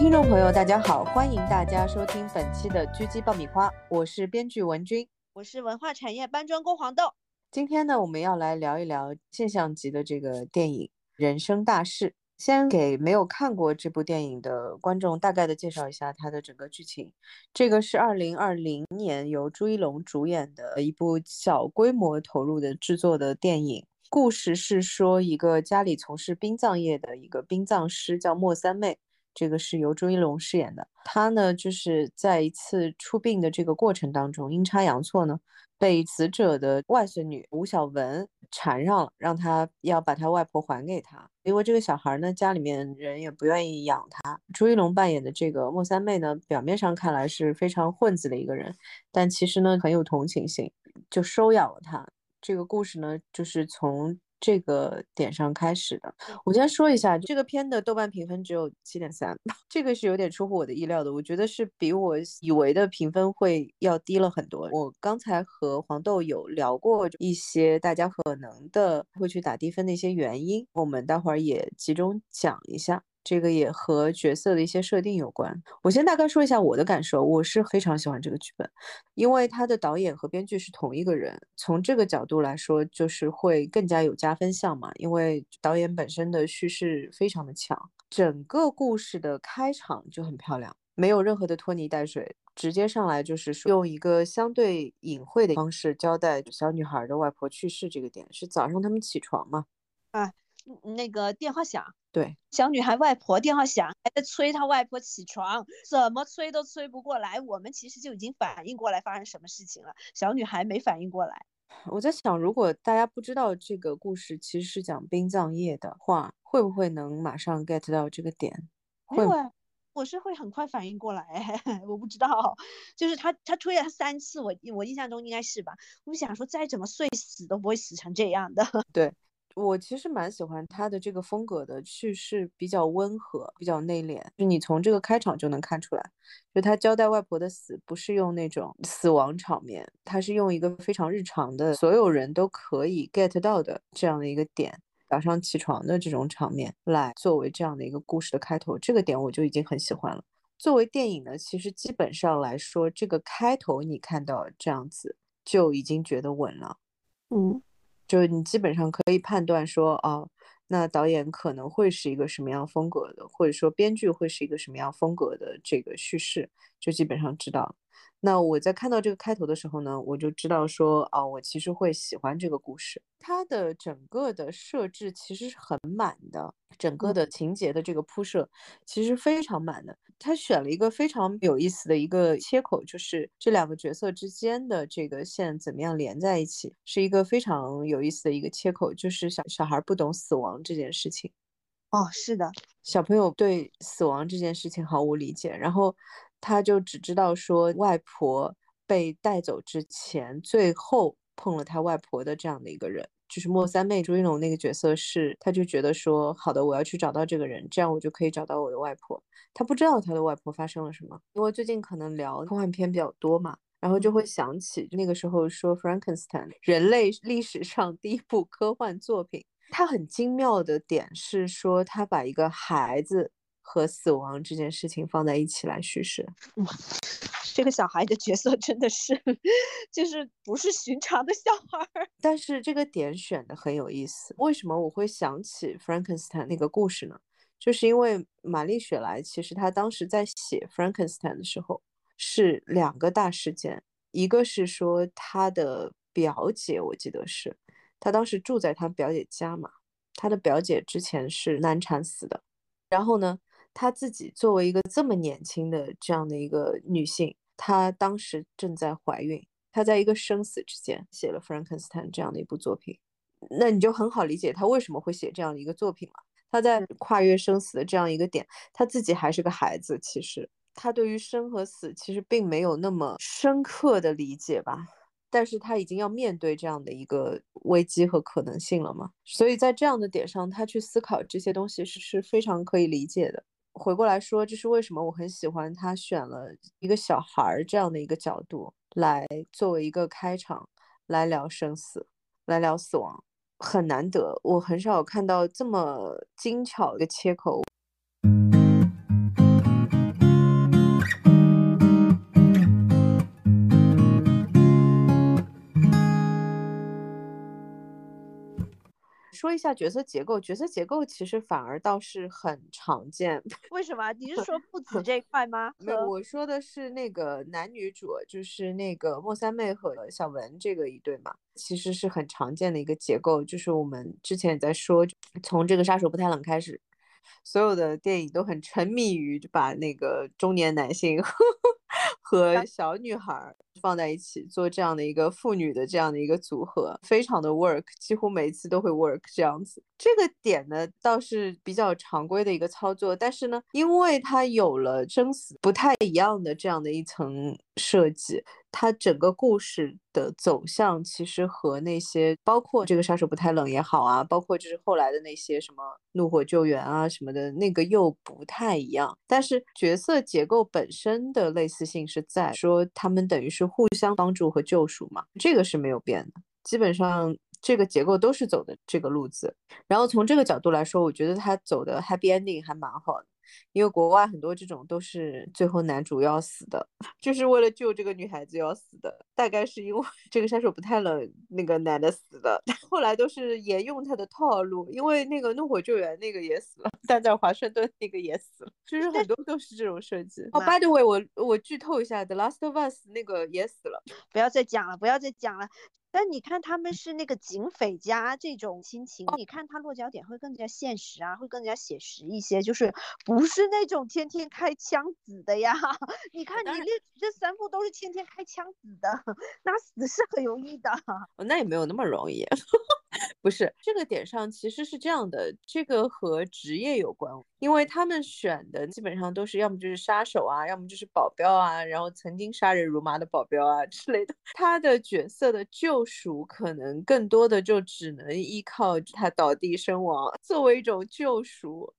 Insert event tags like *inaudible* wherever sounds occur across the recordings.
听众朋友，大家好，欢迎大家收听本期的《狙击爆米花》，我是编剧文君，我是文化产业搬砖工黄豆。今天呢，我们要来聊一聊现象级的这个电影《人生大事》。先给没有看过这部电影的观众大概的介绍一下它的整个剧情。这个是二零二零年由朱一龙主演的一部小规模投入的制作的电影。故事是说一个家里从事殡葬业的一个殡葬师叫莫三妹，这个是由朱一龙饰演的。他呢就是在一次出殡的这个过程当中，阴差阳错呢。被死者的外孙女吴小文缠上了，让他要把他外婆还给他。因为这个小孩呢，家里面人也不愿意养他。朱一龙扮演的这个莫三妹呢，表面上看来是非常混子的一个人，但其实呢很有同情心，就收养了他。这个故事呢，就是从。这个点上开始的，我先说一下，这个片的豆瓣评分只有七点三，*laughs* 这个是有点出乎我的意料的，我觉得是比我以为的评分会要低了很多。我刚才和黄豆有聊过一些大家可能的会去打低分的一些原因，我们待会儿也集中讲一下。这个也和角色的一些设定有关。我先大概说一下我的感受，我是非常喜欢这个剧本，因为它的导演和编剧是同一个人。从这个角度来说，就是会更加有加分项嘛，因为导演本身的叙事非常的强，整个故事的开场就很漂亮，没有任何的拖泥带水，直接上来就是用一个相对隐晦的方式交代小女孩的外婆去世这个点，是早上他们起床嘛？啊。那个电话响，对，小女孩外婆电话响，还在催她外婆起床，怎么催都催不过来。我们其实就已经反应过来发生什么事情了，小女孩没反应过来。我在想，如果大家不知道这个故事其实是讲殡葬业的话，会不会能马上 get 到这个点？会，我是会很快反应过来。*laughs* 我不知道，就是他他催了他三次，我我印象中应该是吧。我想说，再怎么睡死都不会死成这样的。*laughs* 对。我其实蛮喜欢他的这个风格的叙事，比较温和，比较内敛。就你从这个开场就能看出来，就他交代外婆的死，不是用那种死亡场面，他是用一个非常日常的，所有人都可以 get 到的这样的一个点，早上起床的这种场面来作为这样的一个故事的开头。这个点我就已经很喜欢了。作为电影呢，其实基本上来说，这个开头你看到这样子就已经觉得稳了。嗯。就是你基本上可以判断说，哦，那导演可能会是一个什么样风格的，或者说编剧会是一个什么样风格的这个叙事，就基本上知道。那我在看到这个开头的时候呢，我就知道说，哦，我其实会喜欢这个故事。它的整个的设置其实是很满的，整个的情节的这个铺设其实非常满的。他选了一个非常有意思的一个切口，就是这两个角色之间的这个线怎么样连在一起，是一个非常有意思的一个切口，就是小小孩不懂死亡这件事情。哦，是的，小朋友对死亡这件事情毫无理解，然后。他就只知道说，外婆被带走之前，最后碰了他外婆的这样的一个人，就是莫三妹朱一龙那个角色是，他就觉得说，好的，我要去找到这个人，这样我就可以找到我的外婆。他不知道他的外婆发生了什么，因为最近可能聊科幻片比较多嘛，然后就会想起那个时候说《Frankenstein》人类历史上第一部科幻作品，它很精妙的点是说，他把一个孩子。和死亡这件事情放在一起来叙事，这个小孩的角色真的是，就是不是寻常的小孩。*laughs* 但是这个点选的很有意思，为什么我会想起 Frankenstein 那个故事呢？就是因为玛丽雪莱其实她当时在写 Frankenstein 的时候是两个大事件，一个是说她的表姐，我记得是她当时住在她表姐家嘛，她的表姐之前是难产死的，然后呢？她自己作为一个这么年轻的这样的一个女性，她当时正在怀孕，她在一个生死之间写了《Frankenstein》这样的一部作品，那你就很好理解她为什么会写这样的一个作品了。她在跨越生死的这样一个点，她自己还是个孩子，其实她对于生和死其实并没有那么深刻的理解吧。但是他已经要面对这样的一个危机和可能性了嘛？所以在这样的点上，他去思考这些东西是是非常可以理解的。回过来说，这是为什么我很喜欢他选了一个小孩儿这样的一个角度来作为一个开场，来聊生死，来聊死亡，很难得，我很少看到这么精巧的切口。说一下角色结构，角色结构其实反而倒是很常见。*laughs* 为什么？你是说父子 *laughs* 这一块吗？没有，我说的是那个男女主，就是那个莫三妹和小文这个一对嘛，其实是很常见的一个结构。就是我们之前也在说，从这个杀手不太冷开始，所有的电影都很沉迷于就把那个中年男性。*laughs* 和小女孩放在一起做这样的一个父女的这样的一个组合，非常的 work，几乎每次都会 work 这样子。这个点呢倒是比较常规的一个操作，但是呢，因为它有了生死不太一样的这样的一层设计。它整个故事的走向其实和那些包括这个杀手不太冷也好啊，包括就是后来的那些什么怒火救援啊什么的那个又不太一样。但是角色结构本身的类似性是在说他们等于是互相帮助和救赎嘛，这个是没有变的。基本上这个结构都是走的这个路子。然后从这个角度来说，我觉得他走的 happy ending 还蛮好的。因为国外很多这种都是最后男主要死的，*laughs* 就是为了救这个女孩子要死的。大概是因为这个杀手不太冷，那个男的死的，*laughs* 后来都是沿用他的套路。因为那个怒火救援那个也死了，*laughs* 但在华盛顿那个也死了，就是很多都是这种设计。哦，by the way，我我剧透一下，《The Last of Us》那个也死了，不要再讲了，不要再讲了。但你看他们是那个警匪家这种亲情，你看他落脚点会更加现实啊，会更加写实一些，就是不是那种天天开枪子的呀。*laughs* 你看你列这三部都是天天开枪子的，*laughs* 那死是很容易的。那也没有那么容易。不是这个点上，其实是这样的，这个和职业有关，因为他们选的基本上都是要么就是杀手啊，要么就是保镖啊，然后曾经杀人如麻的保镖啊之类的。他的角色的救赎可能更多的就只能依靠他倒地身亡作为一种救赎。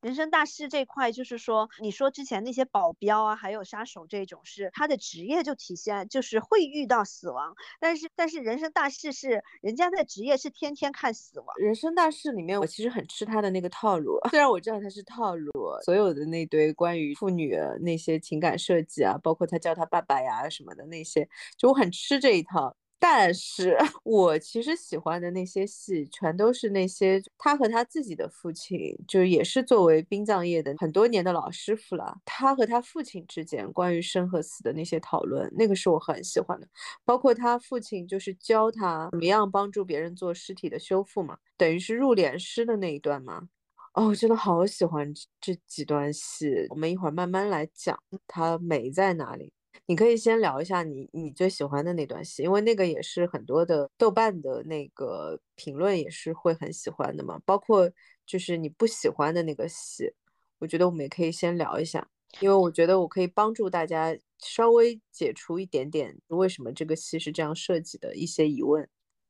人生大事这块，就是说，你说之前那些保镖啊，还有杀手这种，是他的职业就体现就是会遇到死亡，但是但是人生大事是人家的职业是天天看死亡。人生大事里面，我其实很吃他的那个套路，*laughs* 虽然我知道他是套路，所有的那堆关于妇女那些情感设计啊，包括他叫他爸爸呀什么的那些，就我很吃这一套。但是 *laughs* 我其实喜欢的那些戏，全都是那些他和他自己的父亲，就也是作为殡葬业的很多年的老师傅了。他和他父亲之间关于生和死的那些讨论，那个是我很喜欢的。包括他父亲就是教他怎么样帮助别人做尸体的修复嘛，等于是入殓师的那一段嘛。哦，真的好喜欢这几段戏。我们一会儿慢慢来讲，它美在哪里。你可以先聊一下你你最喜欢的那段戏，因为那个也是很多的豆瓣的那个评论也是会很喜欢的嘛。包括就是你不喜欢的那个戏，我觉得我们也可以先聊一下，因为我觉得我可以帮助大家稍微解除一点点为什么这个戏是这样设计的一些疑问。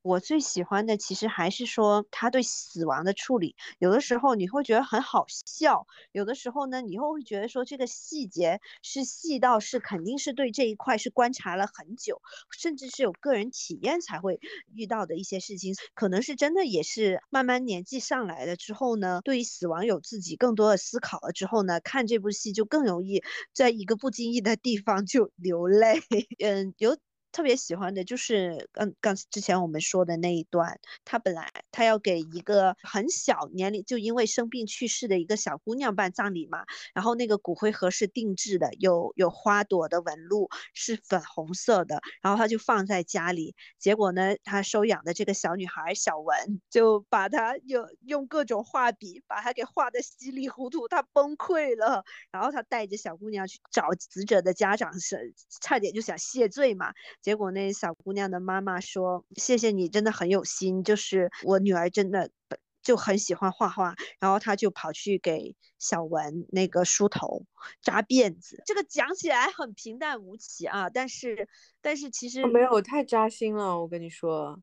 我最喜欢的其实还是说他对死亡的处理，有的时候你会觉得很好笑，有的时候呢，你又会觉得说这个细节是细到是肯定是对这一块是观察了很久，甚至是有个人体验才会遇到的一些事情，可能是真的也是慢慢年纪上来了之后呢，对于死亡有自己更多的思考了之后呢，看这部戏就更容易在一个不经意的地方就流泪，*laughs* 嗯，有。特别喜欢的就是刚刚之前我们说的那一段，他本来他要给一个很小年龄就因为生病去世的一个小姑娘办葬礼嘛，然后那个骨灰盒是定制的，有有花朵的纹路，是粉红色的，然后他就放在家里，结果呢，他收养的这个小女孩小文就把他用用各种画笔把他给画的稀里糊涂，他崩溃了，然后他带着小姑娘去找死者的家长，是差点就想谢罪嘛。结果那小姑娘的妈妈说：“谢谢你，真的很有心。就是我女儿真的就很喜欢画画，然后她就跑去给小文那个梳头、扎辫子。这个讲起来很平淡无奇啊，但是但是其实没有太扎心了。我跟你说。”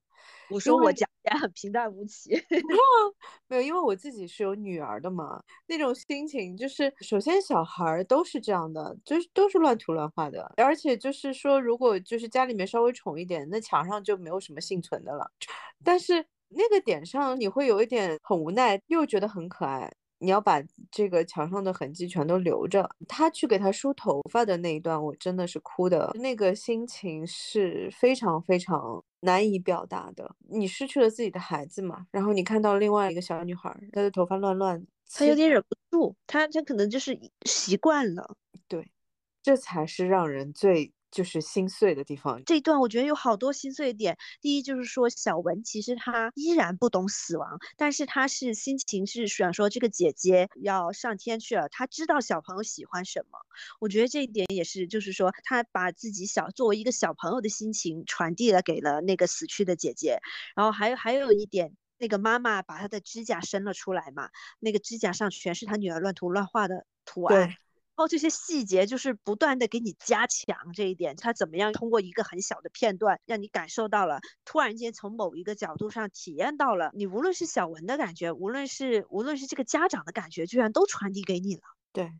我说我讲也很平淡无奇，*laughs* 没有，因为我自己是有女儿的嘛，那种心情就是，首先小孩都是这样的，就是都是乱涂乱画的，而且就是说，如果就是家里面稍微宠一点，那墙上就没有什么幸存的了。*laughs* 但是那个点上，你会有一点很无奈，又觉得很可爱。你要把这个墙上的痕迹全都留着。他去给他梳头发的那一段，我真的是哭的，那个心情是非常非常难以表达的。你失去了自己的孩子嘛，然后你看到另外一个小女孩，她的头发乱乱的，她有点忍不住，她她可能就是习惯了。对，这才是让人最。就是心碎的地方。这一段我觉得有好多心碎点。第一就是说，小文其实他依然不懂死亡，但是他是心情是想说这个姐姐要上天去了，他知道小朋友喜欢什么。我觉得这一点也是，就是说他把自己小作为一个小朋友的心情传递了给了那个死去的姐姐。然后还有还有一点，那个妈妈把她的指甲伸了出来嘛，那个指甲上全是她女儿乱涂乱画的图案。哦，这些细节就是不断的给你加强这一点，他怎么样通过一个很小的片段，让你感受到了，突然间从某一个角度上体验到了，你无论是小文的感觉，无论是无论是这个家长的感觉，居然都传递给你了。对，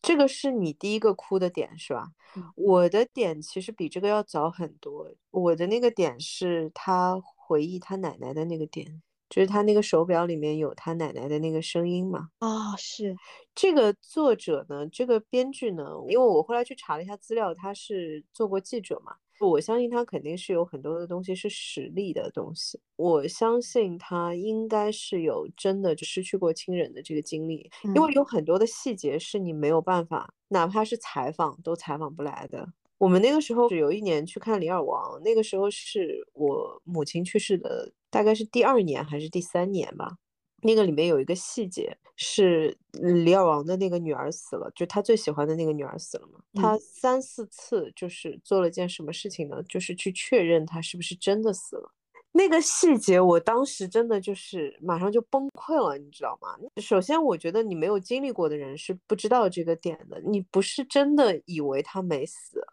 这个是你第一个哭的点是吧？我的点其实比这个要早很多，我的那个点是他回忆他奶奶的那个点。就是他那个手表里面有他奶奶的那个声音嘛？啊，是这个作者呢，这个编剧呢，因为我后来去查了一下资料，他是做过记者嘛，我相信他肯定是有很多的东西是实力的东西，我相信他应该是有真的就失去过亲人的这个经历，因为有很多的细节是你没有办法，哪怕是采访都采访不来的。我们那个时候是有一年去看《李尔王》，那个时候是我母亲去世的，大概是第二年还是第三年吧。那个里面有一个细节是李尔王的那个女儿死了，就他最喜欢的那个女儿死了嘛。他三四次就是做了件什么事情呢？就是去确认他是不是真的死了。那个细节我当时真的就是马上就崩溃了，你知道吗？首先，我觉得你没有经历过的人是不知道这个点的，你不是真的以为他没死。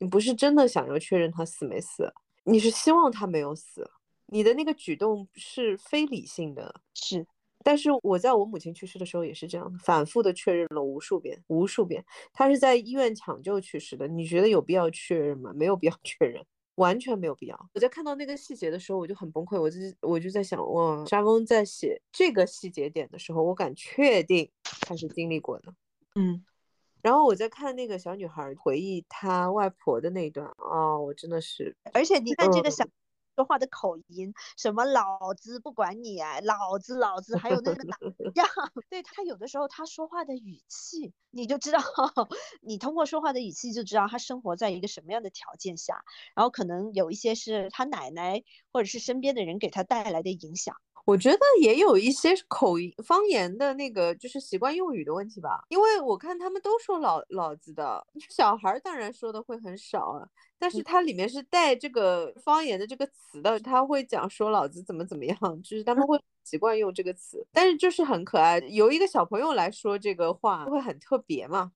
你不是真的想要确认他死没死，你是希望他没有死。你的那个举动是非理性的，是。但是我在我母亲去世的时候也是这样的，反复的确认了无数遍，无数遍。他是在医院抢救去世的，你觉得有必要确认吗？没有必要确认，完全没有必要。我在看到那个细节的时候，我就很崩溃。我就我就在想，哇，沙翁在写这个细节点的时候，我敢确定他是经历过的。嗯。然后我在看那个小女孩回忆她外婆的那段哦，我真的是，而且你看这个小说话的口音，什么老子不管你啊，老子老子，还有那个打 *laughs* 样，*laughs* 对他有的时候他说话的语气，你就知道，*laughs* 你通过说话的语气就知道他生活在一个什么样的条件下，然后可能有一些是他奶奶或者是身边的人给他带来的影响。我觉得也有一些口音方言的那个，就是习惯用语的问题吧。因为我看他们都说老老子的小孩，当然说的会很少啊，但是它里面是带这个方言的这个词的，他会讲说老子怎么怎么样，就是他们会 *laughs* 习惯用这个词，但是就是很可爱。由一个小朋友来说这个话，会很特别嘛。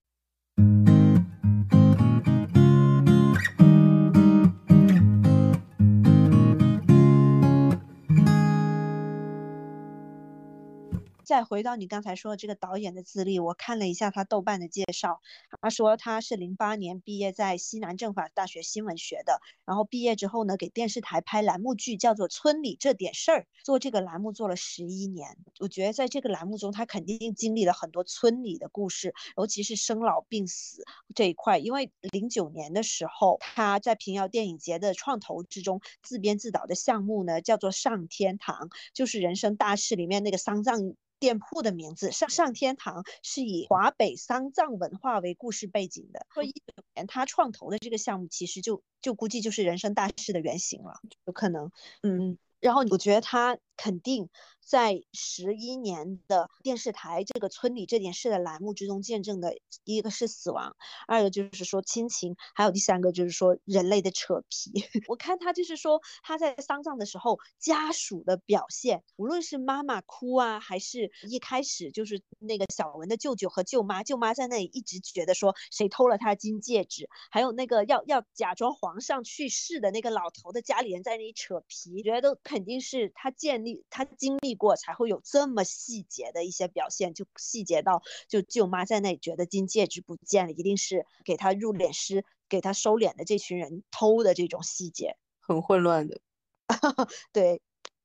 再回到你刚才说的这个导演的资历，我看了一下他豆瓣的介绍，他说他是零八年毕业在西南政法大学新闻学的，然后毕业之后呢，给电视台拍栏目剧，叫做《村里这点事儿》，做这个栏目做了十一年。我觉得在这个栏目中，他肯定经历了很多村里的故事，尤其是生老病死这一块。因为零九年的时候，他在平遥电影节的创投之中自编自导的项目呢，叫做《上天堂》，就是《人生大事》里面那个丧葬。店铺的名字上上天堂是以华北丧葬文化为故事背景的。说一九年他创投的这个项目，其实就就估计就是人生大事的原型了，有可能，嗯。然后我觉得他肯定。在十一年的电视台这个村里这点事的栏目之中见证的，一个是死亡，二个就是说亲情，还有第三个就是说人类的扯皮。*laughs* 我看他就是说他在丧葬的时候，家属的表现，无论是妈妈哭啊，还是一开始就是那个小文的舅舅和舅妈，舅妈在那里一直觉得说谁偷了他金戒指，还有那个要要假装皇上去世的那个老头的家里人在那里扯皮，觉得都肯定是他见他经历。过才会有这么细节的一些表现，就细节到就舅妈在那里觉得金戒指不见了，一定是给他入殓师给他收敛的这群人偷的这种细节，*laughs* 很混乱的。*laughs* 对，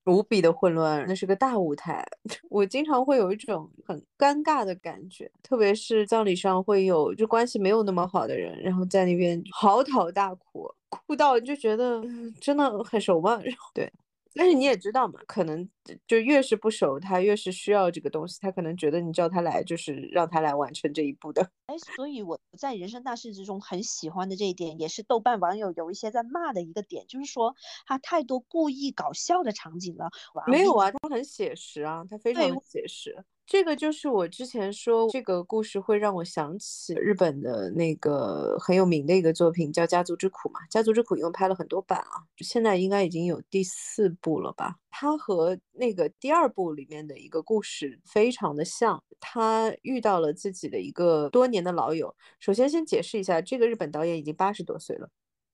无比的混乱，那是个大舞台，*laughs* 我经常会有一种很尴尬的感觉，特别是葬礼上会有就关系没有那么好的人，然后在那边嚎啕大哭，哭到就觉得真的很熟吗？对。但是你也知道嘛，可能就越是不熟，他越是需要这个东西，他可能觉得你叫他来就是让他来完成这一步的。哎，所以我在人生大事之中很喜欢的这一点，也是豆瓣网友有一些在骂的一个点，就是说他太多故意搞笑的场景了。没有啊，他很写实啊，他非常写实。这个就是我之前说这个故事会让我想起日本的那个很有名的一个作品，叫《家族之苦》嘛。《家族之苦》一共拍了很多版啊，现在应该已经有第四部了吧？它和那个第二部里面的一个故事非常的像。他遇到了自己的一个多年的老友。首先先解释一下，这个日本导演已经八十多岁了，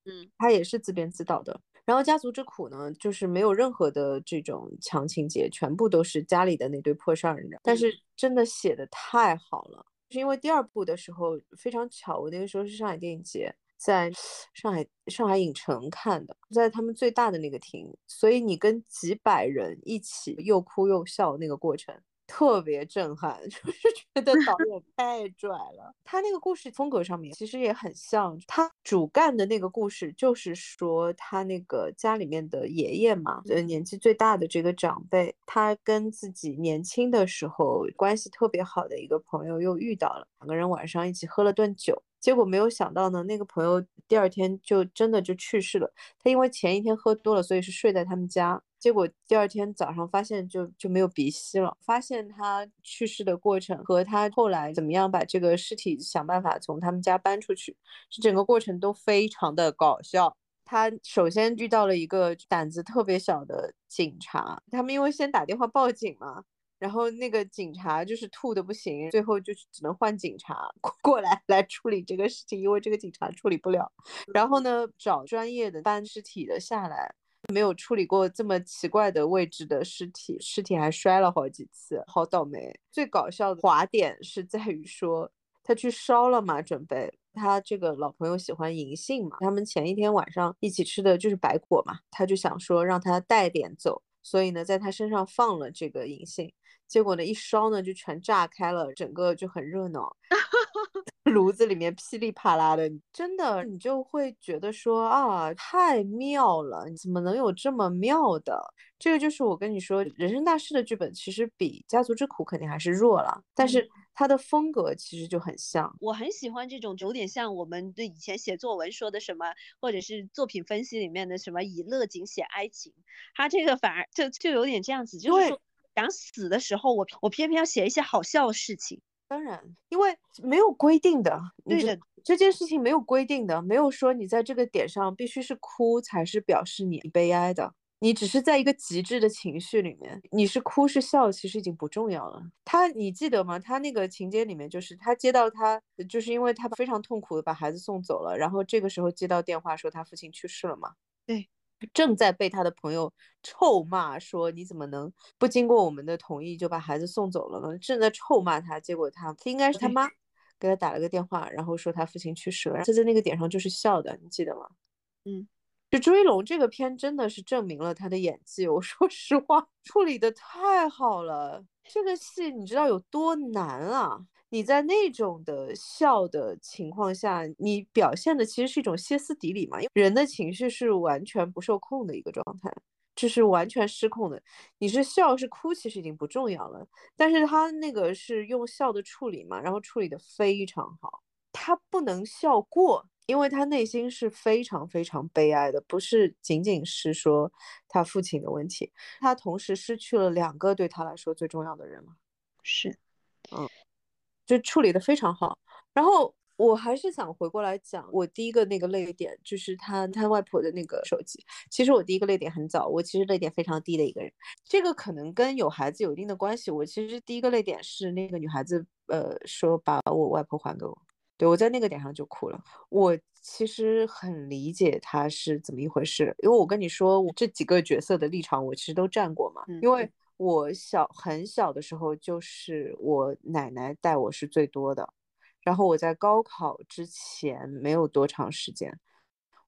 嗯，他也是自编自导的。然后家族之苦呢，就是没有任何的这种强情节，全部都是家里的那堆破事儿，但是真的写的太好了，是因为第二部的时候非常巧，我那个时候是上海电影节，在上海上海影城看的，在他们最大的那个厅，所以你跟几百人一起又哭又笑那个过程。特别震撼，*laughs* 就是觉得导演 *laughs* 太拽了。他那个故事风格上面其实也很像，他主干的那个故事就是说他那个家里面的爷爷嘛，呃，年纪最大的这个长辈，他跟自己年轻的时候关系特别好的一个朋友又遇到了，两个人晚上一起喝了顿酒，结果没有想到呢，那个朋友第二天就真的就去世了。他因为前一天喝多了，所以是睡在他们家。结果第二天早上发现就就没有鼻息了，发现他去世的过程和他后来怎么样把这个尸体想办法从他们家搬出去，这整个过程都非常的搞笑。他首先遇到了一个胆子特别小的警察，他们因为先打电话报警嘛，然后那个警察就是吐的不行，最后就只能换警察 *laughs* 过来来处理这个事情，因为这个警察处理不了。然后呢，找专业的搬尸体的下来。没有处理过这么奇怪的位置的尸体，尸体还摔了好几次，好倒霉。最搞笑的滑点是在于说，他去烧了嘛，准备他这个老朋友喜欢银杏嘛，他们前一天晚上一起吃的就是白果嘛，他就想说让他带点走，所以呢，在他身上放了这个银杏。结果呢，一烧呢就全炸开了，整个就很热闹，*laughs* 炉子里面噼里啪啦的，真的你就会觉得说啊，太妙了，你怎么能有这么妙的？这个就是我跟你说，人生大事的剧本其实比家族之苦肯定还是弱了，但是它的风格其实就很像。我很喜欢这种有点像我们对以前写作文说的什么，或者是作品分析里面的什么以乐景写哀情，它这个反而就就有点这样子，就是说。想死的时候，我我偏偏要写一些好笑的事情。当然，因为没有规定的，对的，这件事情没有规定的，没有说你在这个点上必须是哭才是表示你悲哀的。你只是在一个极致的情绪里面，你是哭是笑，其实已经不重要了。他，你记得吗？他那个情节里面，就是他接到他，就是因为他非常痛苦的把孩子送走了，然后这个时候接到电话说他父亲去世了嘛？对。正在被他的朋友臭骂，说你怎么能不经过我们的同意就把孩子送走了呢？正在臭骂他，结果他应该是他妈给他打了个电话，然后说他父亲去世了。他在那个点上就是笑的，你记得吗？嗯，就朱一龙这个片真的是证明了他的演技。我 *laughs* 说实话，处理的太好了。这个戏你知道有多难啊？你在那种的笑的情况下，你表现的其实是一种歇斯底里嘛？因为人的情绪是完全不受控的一个状态，这是完全失控的。你是笑是哭，其实已经不重要了。但是他那个是用笑的处理嘛，然后处理的非常好。他不能笑过，因为他内心是非常非常悲哀的，不是仅仅是说他父亲的问题，他同时失去了两个对他来说最重要的人嘛。是，嗯。就处理的非常好，然后我还是想回过来讲，我第一个那个泪点就是他他外婆的那个手机。其实我第一个泪点很早，我其实泪点非常低的一个人，这个可能跟有孩子有一定的关系。我其实第一个泪点是那个女孩子，呃，说把我外婆还给我，对我在那个点上就哭了。我其实很理解他是怎么一回事，因为我跟你说，我这几个角色的立场我其实都站过嘛，因为。我小很小的时候，就是我奶奶带我是最多的。然后我在高考之前没有多长时间，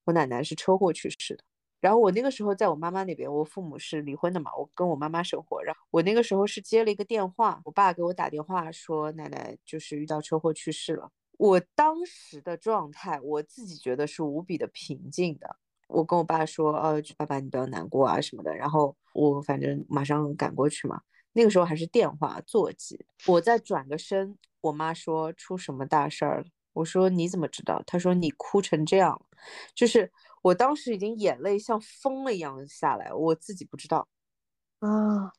我奶奶是车祸去世的。然后我那个时候在我妈妈那边，我父母是离婚的嘛，我跟我妈妈生活。然后我那个时候是接了一个电话，我爸给我打电话说奶奶就是遇到车祸去世了。我当时的状态，我自己觉得是无比的平静的。我跟我爸说，呃，爸爸你不要难过啊什么的。然后我反正马上赶过去嘛。那个时候还是电话座机，我再转个身，我妈说出什么大事儿了。我说你怎么知道？她说你哭成这样，就是我当时已经眼泪像疯了一样下来，我自己不知道啊，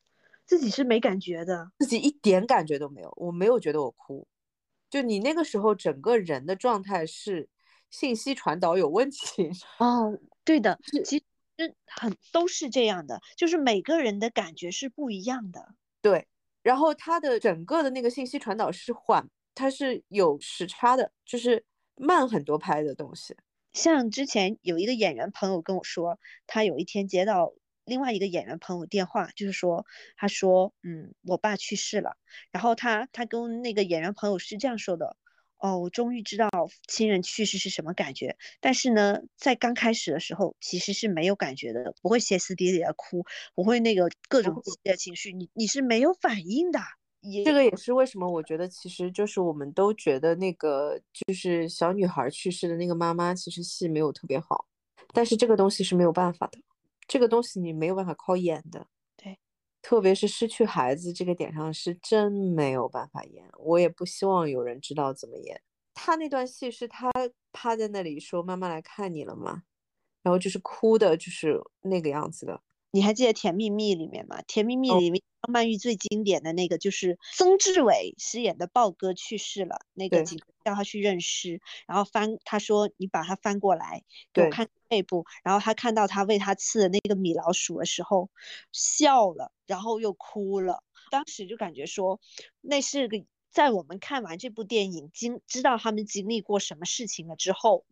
自己是没感觉的，自己一点感觉都没有，我没有觉得我哭。就你那个时候整个人的状态是信息传导有问题 *laughs* 哦，对的，其实很都是这样的，就是每个人的感觉是不一样的。对，然后它的整个的那个信息传导是缓，它是有时差的，就是慢很多拍的东西。像之前有一个演员朋友跟我说，他有一天接到另外一个演员朋友电话，就是说，他说，嗯，我爸去世了。然后他他跟那个演员朋友是这样说的。哦，我终于知道亲人去世是什么感觉。但是呢，在刚开始的时候，其实是没有感觉的，不会歇斯底里的哭，不会那个各种激烈情绪，你你是没有反应的。这个也是为什么我觉得，其实就是我们都觉得那个就是小女孩去世的那个妈妈，其实戏没有特别好。但是这个东西是没有办法的，这个东西你没有办法靠演的。特别是失去孩子这个点上，是真没有办法演。我也不希望有人知道怎么演。他那段戏是他趴在那里说：“妈妈来看你了嘛？”然后就是哭的，就是那个样子的。你还记得《甜蜜蜜》里面吗？《甜蜜蜜》里面张曼玉最经典的那个就是曾志伟饰演的豹哥去世了，那个警叫他去认尸，然后翻他说你把他翻过来给我看背部，然后他看到他为他刺的那个米老鼠的时候笑了，然后又哭了。当时就感觉说那是个在我们看完这部电影经知道他们经历过什么事情了之后，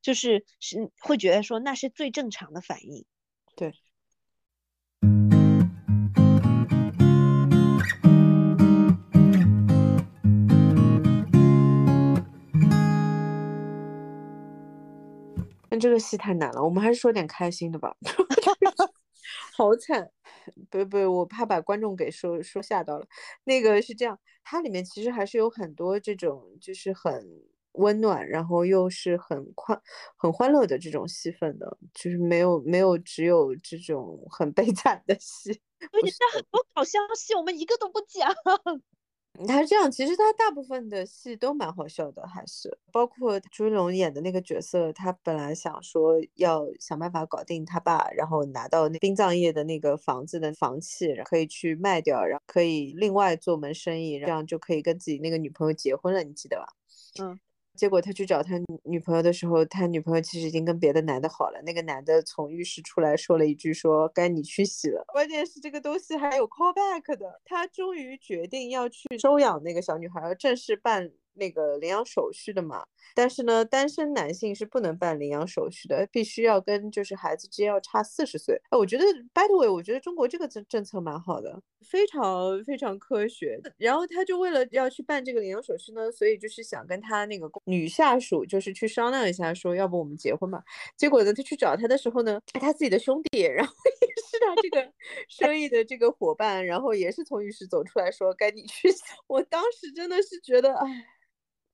就是是会觉得说那是最正常的反应，对。但这个戏太难了，我们还是说点开心的吧。*laughs* *laughs* 好惨，不不，我怕把观众给说说吓到了。那个是这样，它里面其实还是有很多这种就是很温暖，然后又是很快很欢乐的这种戏份的，就是没有没有只有这种很悲惨的戏。*laughs* 对，但很多搞笑戏我们一个都不讲。他是这样，其实他大部分的戏都蛮好笑的，还是包括朱一龙演的那个角色，他本来想说要想办法搞定他爸，然后拿到那殡葬业的那个房子的房契，可以去卖掉，然后可以另外做门生意，这样就可以跟自己那个女朋友结婚了，你记得吧？嗯。结果他去找他女朋友的时候，他女朋友其实已经跟别的男的好了。那个男的从浴室出来说了一句：“说该你去洗了。”关键是这个东西还有 callback 的。他终于决定要去收养那个小女孩，正式办那个领养手续的嘛。但是呢，单身男性是不能办领养手续的，必须要跟就是孩子之间要差四十岁。哎，我觉得 by the way，我觉得中国这个政政策蛮好的，非常非常科学。然后他就为了要去办这个领养手续呢，所以就是想跟他那个女下属就是去商量一下，说要不我们结婚吧。结果呢，他去找他的时候呢，他自己的兄弟，然后也是他这个 *laughs* 生意的这个伙伴，然后也是从浴室走出来说该你去。*laughs* 我当时真的是觉得，哎。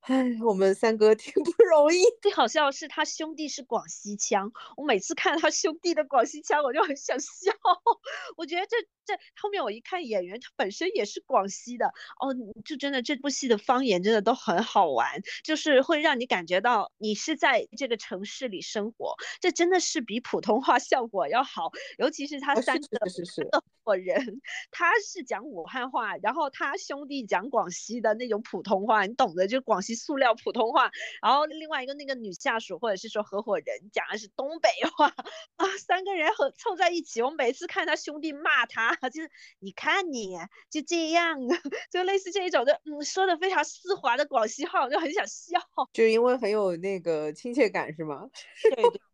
唉，我们三哥挺不容易。*laughs* 最好笑的是他兄弟是广西腔，我每次看他兄弟的广西腔，我就很想笑。*laughs* 我觉得这这后面我一看演员，他本身也是广西的哦，就真的这部戏的方言真的都很好玩，就是会让你感觉到你是在这个城市里生活，这真的是比普通话效果要好。尤其是他三个三个伙人，他是讲武汉话，然后他兄弟讲广西的那种普通话，你懂的，就广西。塑料普通话，然后另外一个那个女下属或者是说合伙人讲的是东北话啊，三个人合凑在一起，我每次看他兄弟骂他，就是你看你就这样，*laughs* 就类似这一种的，嗯，说的非常丝滑的广西话，我就很想笑，就因为很有那个亲切感是吗？对 *laughs* 对。*laughs*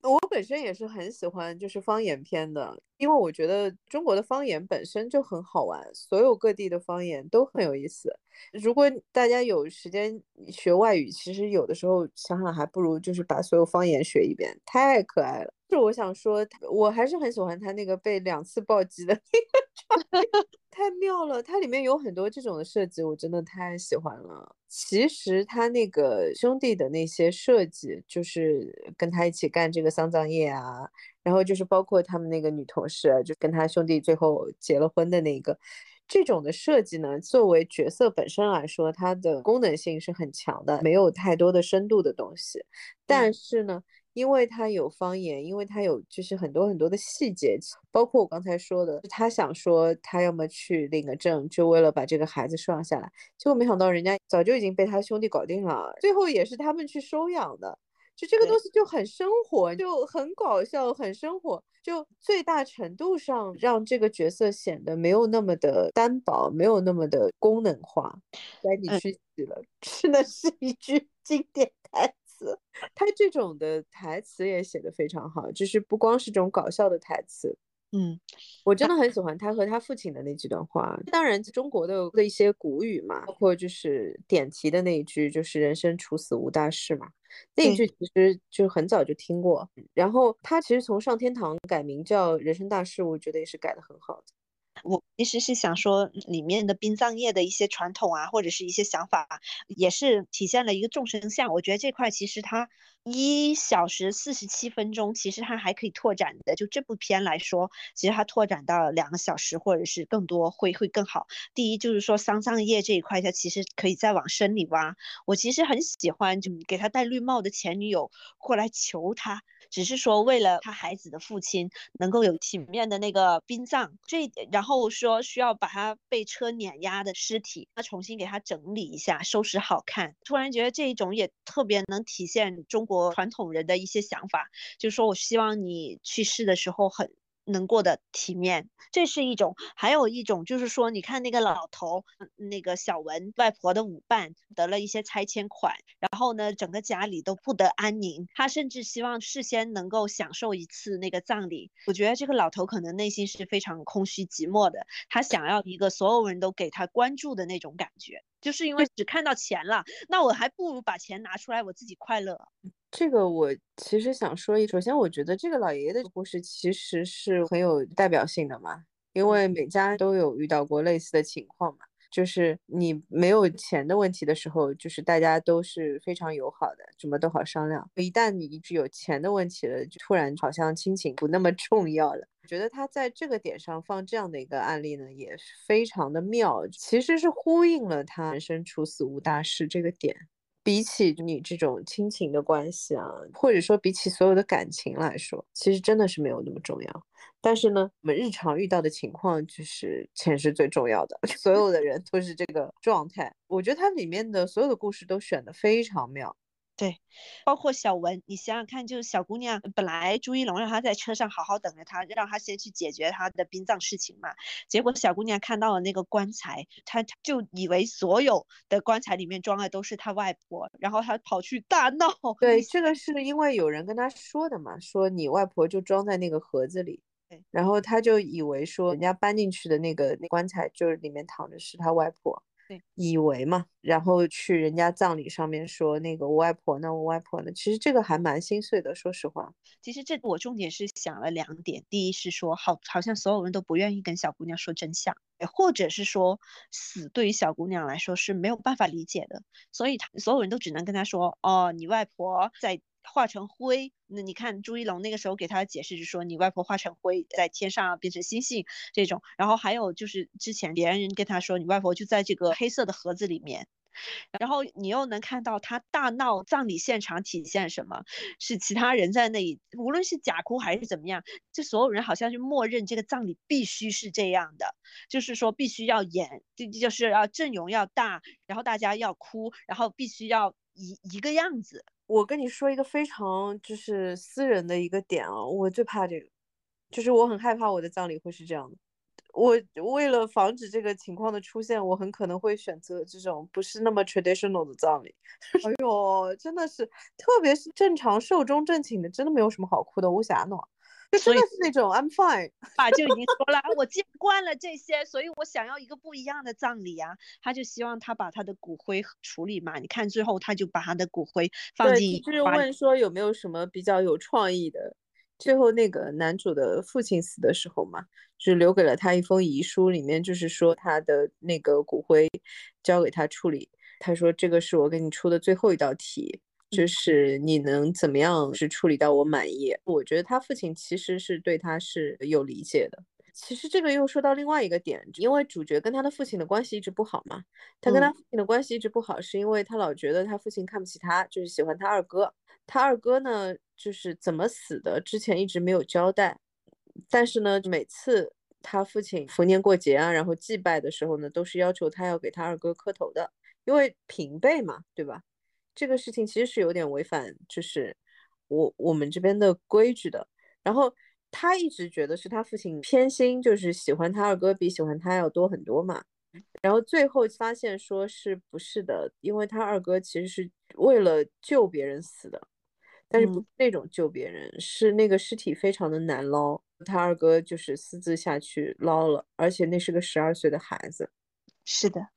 我本身也是很喜欢就是方言片的，因为我觉得中国的方言本身就很好玩，所有各地的方言都很有意思。如果大家有时间学外语，其实有的时候想想还不如就是把所有方言学一遍，太可爱了。就我想说，我还是很喜欢他那个被两次暴击的那个 *laughs* 太妙了。它里面有很多这种的设计，我真的太喜欢了。其实他那个兄弟的那些设计，就是跟他一起干这个丧葬业啊，然后就是包括他们那个女同事，就跟他兄弟最后结了婚的那个。这种的设计呢，作为角色本身来说，它的功能性是很强的，没有太多的深度的东西。但是呢，因为它有方言，因为它有就是很多很多的细节，包括我刚才说的，他想说他要么去领个证，就为了把这个孩子收养下来，结果没想到人家早就已经被他兄弟搞定了，最后也是他们去收养的。就这个东西就很生活，就很搞笑，很生活，就最大程度上让这个角色显得没有那么的单薄，没有那么的功能化。该你去洗了，*laughs* 真的是一句 *laughs* 经典台词。他这种的台词也写得非常好，就是不光是这种搞笑的台词。嗯，我真的很喜欢他和他父亲的那几段话。当然，中国的的一些古语嘛，包括就是点题的那一句，就是“人生处死无大事”嘛。那一句其实就很早就听过。然后他其实从上天堂改名叫“人生大事”，我觉得也是改的很好的。我其实是想说，里面的殡葬业的一些传统啊，或者是一些想法，也是体现了一个众生相。我觉得这块其实它一小时四十七分钟，其实它还可以拓展的。就这部片来说，其实它拓展到两个小时或者是更多会会更好。第一就是说丧葬业这一块，它其实可以再往深里挖。我其实很喜欢，就给他戴绿帽的前女友过来求他。只是说为了他孩子的父亲能够有体面的那个殡葬，这然后说需要把他被车碾压的尸体，他重新给他整理一下，收拾好看。突然觉得这一种也特别能体现中国传统人的一些想法，就是说我希望你去世的时候很。能过得体面，这是一种；还有一种就是说，你看那个老头，那个小文外婆的舞伴得了一些拆迁款，然后呢，整个家里都不得安宁。他甚至希望事先能够享受一次那个葬礼。我觉得这个老头可能内心是非常空虚寂寞的，他想要一个所有人都给他关注的那种感觉。就是因为只看到钱了，那我还不如把钱拿出来，我自己快乐。这个我其实想说一，首先我觉得这个老爷爷的故事其实是很有代表性的嘛，因为每家都有遇到过类似的情况嘛，就是你没有钱的问题的时候，就是大家都是非常友好的，什么都好商量。一旦你一直有钱的问题了，就突然好像亲情不那么重要了。我觉得他在这个点上放这样的一个案例呢，也是非常的妙，其实是呼应了他人生处死无大事这个点。比起你这种亲情的关系啊，或者说比起所有的感情来说，其实真的是没有那么重要。但是呢，我们日常遇到的情况就是钱是最重要的，*laughs* 所有的人都是这个状态。我觉得它里面的所有的故事都选的非常妙。对，包括小文，你想想看，就是小姑娘本来朱一龙让她在车上好好等着她，让她先去解决她的殡葬事情嘛。结果小姑娘看到了那个棺材，她就以为所有的棺材里面装的都是她外婆，然后她跑去大闹。对，这个是因为有人跟她说的嘛，说你外婆就装在那个盒子里，对，然后她就以为说人家搬进去的那个那棺材就是里面躺着是她外婆。对，以为嘛，然后去人家葬礼上面说那个我外婆呢，我外婆呢，其实这个还蛮心碎的，说实话。其实这我重点是想了两点，第一是说好，好像所有人都不愿意跟小姑娘说真相，或者是说死对于小姑娘来说是没有办法理解的，所以她所有人都只能跟她说，哦，你外婆在。化成灰，那你看朱一龙那个时候给他的解释是说，你外婆化成灰，在天上变成星星这种。然后还有就是之前别人跟他说，你外婆就在这个黑色的盒子里面。然后你又能看到他大闹葬礼现场体现什么？是其他人在那里，无论是假哭还是怎么样，就所有人好像就默认这个葬礼必须是这样的，就是说必须要演，就就是要阵容要大，然后大家要哭，然后必须要一一个样子。我跟你说一个非常就是私人的一个点啊，我最怕这个，就是我很害怕我的葬礼会是这样的。我为了防止这个情况的出现，我很可能会选择这种不是那么 traditional 的葬礼。*laughs* 哎呦，真的是，特别是正常寿终正寝的，真的没有什么好哭的，无暇暖。就真的是那种 I'm fine，*laughs* 爸就已经说了，我见惯了这些，所以我想要一个不一样的葬礼啊。他就希望他把他的骨灰处理嘛。你看最后他就把他的骨灰放进。就是问说有没有什么比较有创意的。最后那个男主的父亲死的时候嘛，就留给了他一封遗书，里面就是说他的那个骨灰交给他处理。他说这个是我给你出的最后一道题。就是你能怎么样是处理到我满意？我觉得他父亲其实是对他是有理解的。其实这个又说到另外一个点，因为主角跟他的父亲的关系一直不好嘛。他跟他父亲的关系一直不好，是因为他老觉得他父亲看不起他，就是喜欢他二哥。他二哥呢，就是怎么死的，之前一直没有交代。但是呢，每次他父亲逢年过节啊，然后祭拜的时候呢，都是要求他要给他二哥磕头的，因为平辈嘛，对吧？这个事情其实是有点违反，就是我我们这边的规矩的。然后他一直觉得是他父亲偏心，就是喜欢他二哥比喜欢他要多很多嘛。然后最后发现说是不是的，因为他二哥其实是为了救别人死的，但是不是那种救别人，是那个尸体非常的难捞，他二哥就是私自下去捞了，而且那是个十二岁的孩子。是的。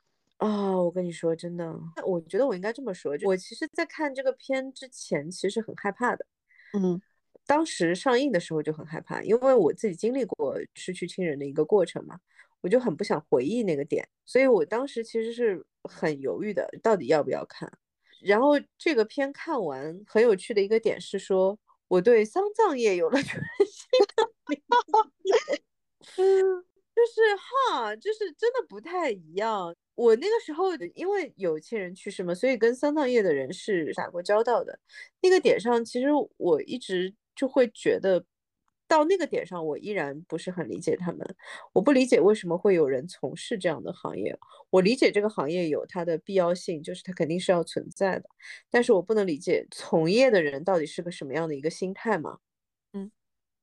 啊，我跟你说，真的，我觉得我应该这么说，我其实，在看这个片之前，其实很害怕的。嗯，当时上映的时候就很害怕，因为我自己经历过失去亲人的一个过程嘛，我就很不想回忆那个点，所以我当时其实是很犹豫的，到底要不要看。然后这个片看完，很有趣的一个点是说，我对丧葬业有了 *laughs* 全新的理嗯，*laughs* 就是哈，就是真的不太一样。我那个时候因为有亲人去世嘛，所以跟丧葬业的人是打过交道的。那个点上，其实我一直就会觉得，到那个点上，我依然不是很理解他们。我不理解为什么会有人从事这样的行业。我理解这个行业有它的必要性，就是它肯定是要存在的。但是我不能理解从业的人到底是个什么样的一个心态嘛？嗯，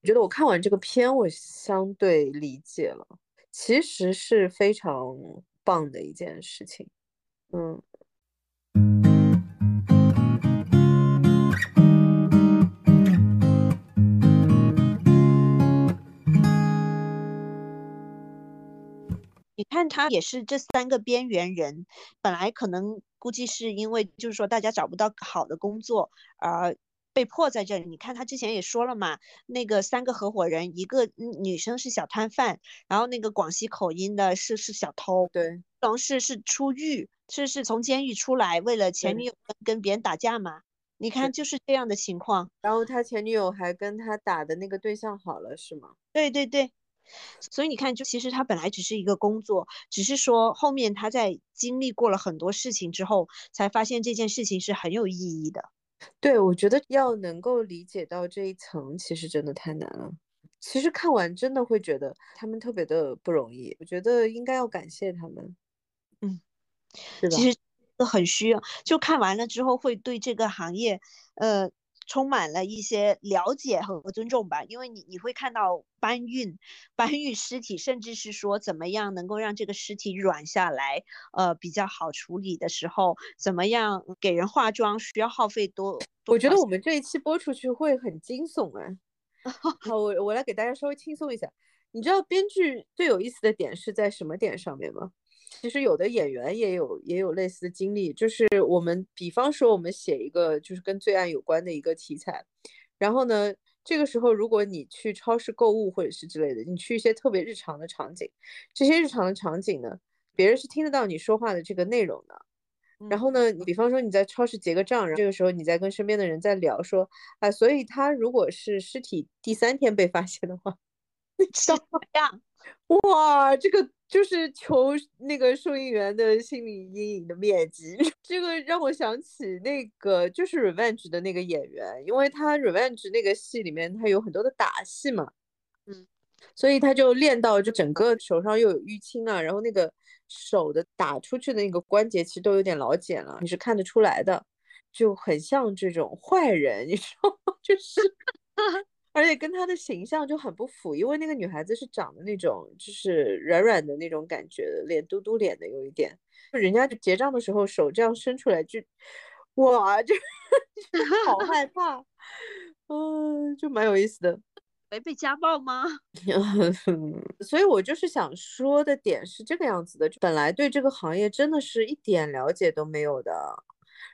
我觉得我看完这个片，我相对理解了，其实是非常。棒的一件事情，嗯。你看，他也是这三个边缘人，本来可能估计是因为就是说大家找不到好的工作而。被迫在这里，你看他之前也说了嘛，那个三个合伙人，一个女生是小摊贩，然后那个广西口音的是是小偷，对，同事是出狱，是是从监狱出来，为了前女友跟别人打架嘛，你看就是这样的情况。然后他前女友还跟他打的那个对象好了，是吗？对对对，所以你看，就其实他本来只是一个工作，只是说后面他在经历过了很多事情之后，才发现这件事情是很有意义的。对，我觉得要能够理解到这一层，其实真的太难了。其实看完真的会觉得他们特别的不容易，我觉得应该要感谢他们。嗯，是的其实很需要，就看完了之后会对这个行业，呃。充满了一些了解和尊重吧，因为你你会看到搬运搬运尸体，甚至是说怎么样能够让这个尸体软下来，呃比较好处理的时候，怎么样给人化妆需要耗费多？我觉得我们这一期播出去会很惊悚哎。*laughs* 好，我我来给大家稍微轻松一下。你知道编剧最有意思的点是在什么点上面吗？其实有的演员也有也有类似的经历，就是我们比方说我们写一个就是跟罪案有关的一个题材，然后呢，这个时候如果你去超市购物或者是之类的，你去一些特别日常的场景，这些日常的场景呢，别人是听得到你说话的这个内容的。然后呢，你比方说你在超市结个账，这个时候你在跟身边的人在聊说，哎，所以他如果是尸体第三天被发现的话，*laughs* 怎么样？哇，这个。就是求那个收银员的心理阴影的面积，*laughs* 这个让我想起那个就是《Revenge》的那个演员，因为他《Revenge》那个戏里面他有很多的打戏嘛，嗯，所以他就练到就整个手上又有淤青啊，然后那个手的打出去的那个关节其实都有点老茧了，你是看得出来的，就很像这种坏人，你知道吗？*laughs* 就是。*laughs* 而且跟她的形象就很不符，因为那个女孩子是长的那种就是软软的那种感觉的，脸嘟嘟脸的有一点，就人家就结账的时候手这样伸出来就，哇，就 *laughs* *laughs* 好害怕，嗯，就蛮有意思的。没被家暴吗？*laughs* 所以我就是想说的点是这个样子的，本来对这个行业真的是一点了解都没有的，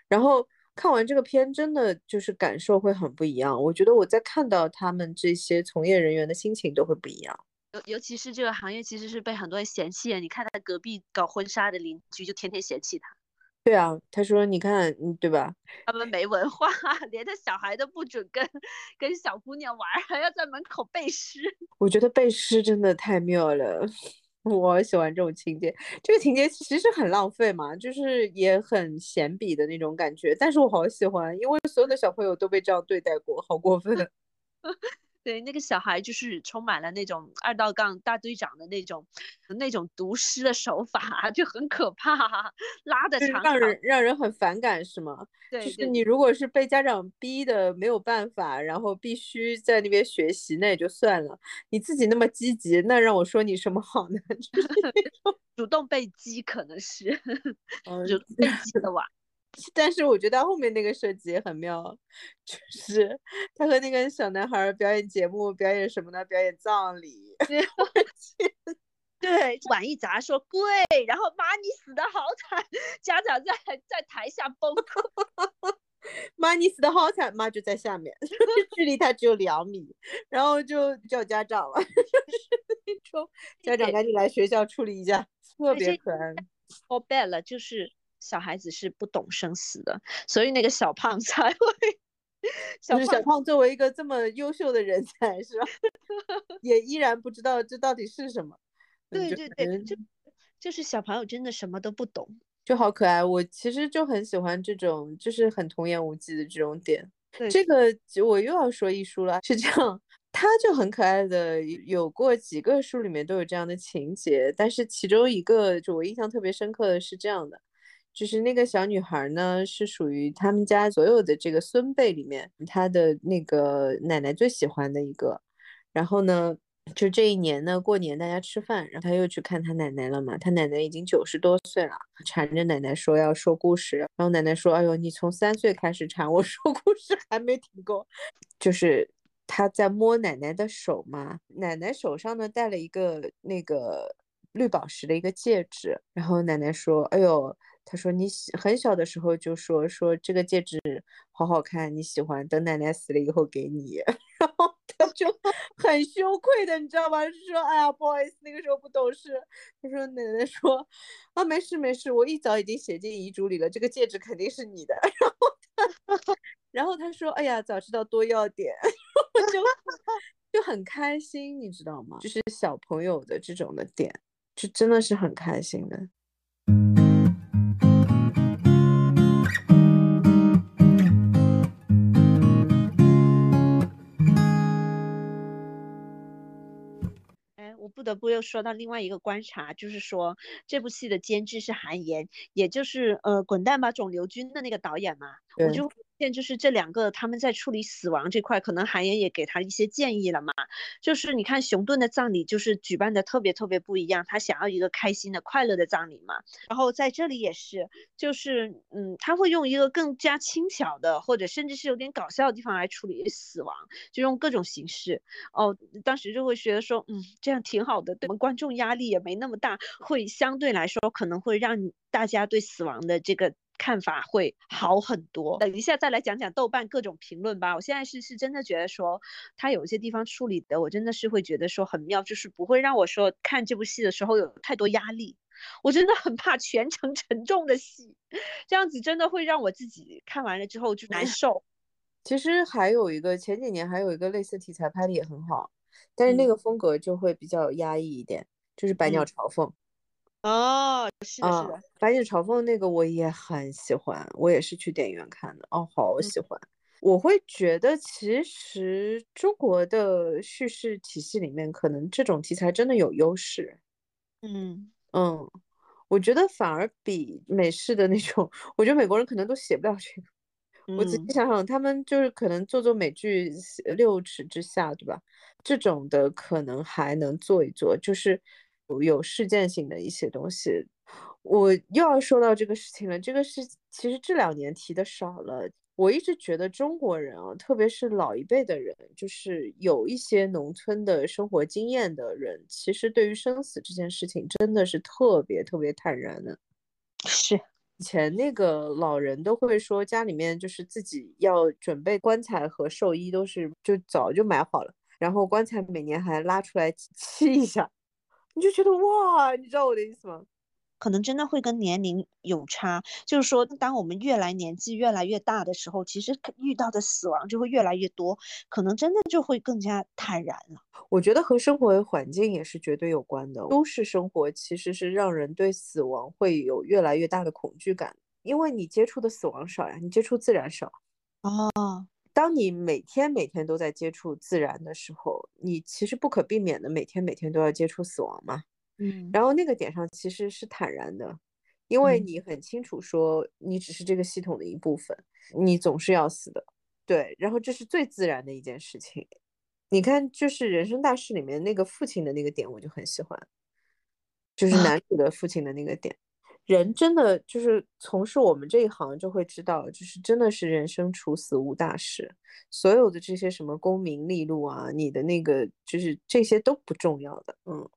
然后看完这个片，真的就是感受会很不一样。我觉得我在看到他们这些从业人员的心情都会不一样，尤尤其是这个行业其实是被很多人嫌弃的。你看他隔壁搞婚纱的邻居就天天嫌弃他。对啊，他说：“你看，嗯，对吧？他们没文化，*laughs* 连他小孩都不准跟跟小姑娘玩，还要在门口背诗。我觉得背诗真的太妙了，我喜欢这种情节。这个情节其实很浪费嘛，就是也很闲笔的那种感觉，但是我好喜欢，因为所有的小朋友都被这样对待过，好过分。*laughs* 对，那个小孩就是充满了那种二道杠大队长的那种那种读诗的手法，就很可怕，拉的长，让人让人很反感，是吗？对，就是你如果是被家长逼的没有办法，然后必须在那边学习，那也就算了。你自己那么积极，那让我说你什么好呢？*laughs* *laughs* 主动被激可能是，主动被激的娃。但是我觉得后面那个设计也很妙，就是他和那个小男孩表演节目，表演什么呢？表演葬礼。*laughs* *laughs* 对，碗一砸说跪，然后妈你死的好惨，家长在在台下崩溃。*laughs* 妈你死的好惨，妈就在下面，距离他只有两米，然后就叫家长了，就是那种家长赶紧来学校处理一下，特别可爱。Oh bad 了，就是。小孩子是不懂生死的，所以那个小胖 *laughs* 才会。就是小胖作为一个这么优秀的人才，*laughs* 是吧？*laughs* 也依然不知道这到底是什么。对对对，就就是小朋友真的什么都不懂，就好可爱。我其实就很喜欢这种，就是很童言无忌的这种点。对，这个我又要说一书了，是这样，他就很可爱的，有过几个书里面都有这样的情节，但是其中一个就我印象特别深刻的是这样的。就是那个小女孩呢，是属于他们家所有的这个孙辈里面，她的那个奶奶最喜欢的一个。然后呢，就这一年呢，过年大家吃饭，然后她又去看她奶奶了嘛。她奶奶已经九十多岁了，缠着奶奶说要说故事。然后奶奶说：“哎呦，你从三岁开始缠我说故事还没停过。”就是她在摸奶奶的手嘛，奶奶手上呢戴了一个那个绿宝石的一个戒指。然后奶奶说：“哎呦。”他说：“你喜很小的时候就说说这个戒指好好看，你喜欢，等奶奶死了以后给你。*laughs* ”然后他就很羞愧的，你知道吗？就说：“哎呀，不好意思，那个时候不懂事。”他说：“奶奶说啊，没事没事，我一早已经写进遗嘱里了，这个戒指肯定是你的。*laughs* ”然后他，然后他说：“哎呀，早知道多要点。*laughs* ”我就就很开心，你知道吗？就是小朋友的这种的点，就真的是很开心的。不得不又说到另外一个观察，就是说这部戏的监制是韩延，也就是呃《滚蛋吧肿瘤君》的那个导演嘛，我就。就是这两个，他们在处理死亡这块，可能韩延也给他一些建议了嘛。就是你看熊顿的葬礼，就是举办的特别特别不一样，他想要一个开心的、快乐的葬礼嘛。然后在这里也是，就是嗯，他会用一个更加轻巧的，或者甚至是有点搞笑的地方来处理死亡，就用各种形式。哦，当时就会觉得说，嗯，这样挺好的，对我们观众压力也没那么大，会相对来说可能会让大家对死亡的这个。看法会好很多。等一下再来讲讲豆瓣各种评论吧。我现在是是真的觉得说，它有一些地方处理的，我真的是会觉得说很妙，就是不会让我说看这部戏的时候有太多压力。我真的很怕全程 *laughs* 沉重的戏，这样子真的会让我自己看完了之后就难受。*laughs* 其实还有一个前几年还有一个类似题材拍的也很好，但是那个风格就会比较压抑一点，就是《百鸟朝凤》。哦，是的，是的，《白鸟朝凤》那个我也很喜欢，我也是去电影院看的，哦，好喜欢。我会觉得，其实中国的叙事体系里面，可能这种题材真的有优势。嗯嗯，我觉得反而比美式的那种，我觉得美国人可能都写不了这个。我仔细嗯，想想，他们就是可能做做美剧《六尺之下》，对吧？这种的可能还能做一做，就是有有事件性的一些东西。我又要说到这个事情了，这个是其实这两年提的少了。我一直觉得中国人啊，特别是老一辈的人，就是有一些农村的生活经验的人，其实对于生死这件事情真的是特别特别坦然的。是，以前那个老人都会说，家里面就是自己要准备棺材和寿衣，都是就早就买好了，然后棺材每年还拉出来 *laughs* 漆一下，你就觉得哇，你知道我的意思吗？可能真的会跟年龄有差，就是说，当我们越来年纪越来越大的时候，其实遇到的死亡就会越来越多，可能真的就会更加坦然了。我觉得和生活环境也是绝对有关的。都市生活其实是让人对死亡会有越来越大的恐惧感，因为你接触的死亡少呀，你接触自然少。哦，当你每天每天都在接触自然的时候，你其实不可避免的每天每天都要接触死亡嘛。嗯然后那个点上其实是坦然的，因为嗯你很清楚说你只是这个系统的一部分，你总是要死的，对。然后这是最自然的一件事情。你看，就是《人生大事》里面那个父亲的那个点，我就很喜欢，就是男主的父亲的那个点。人真的就是从事我们这一行就会知道，就是真的是人生处死无大事，所有的这些什么功名利禄啊，你的那个就是这些都不重要的，嗯。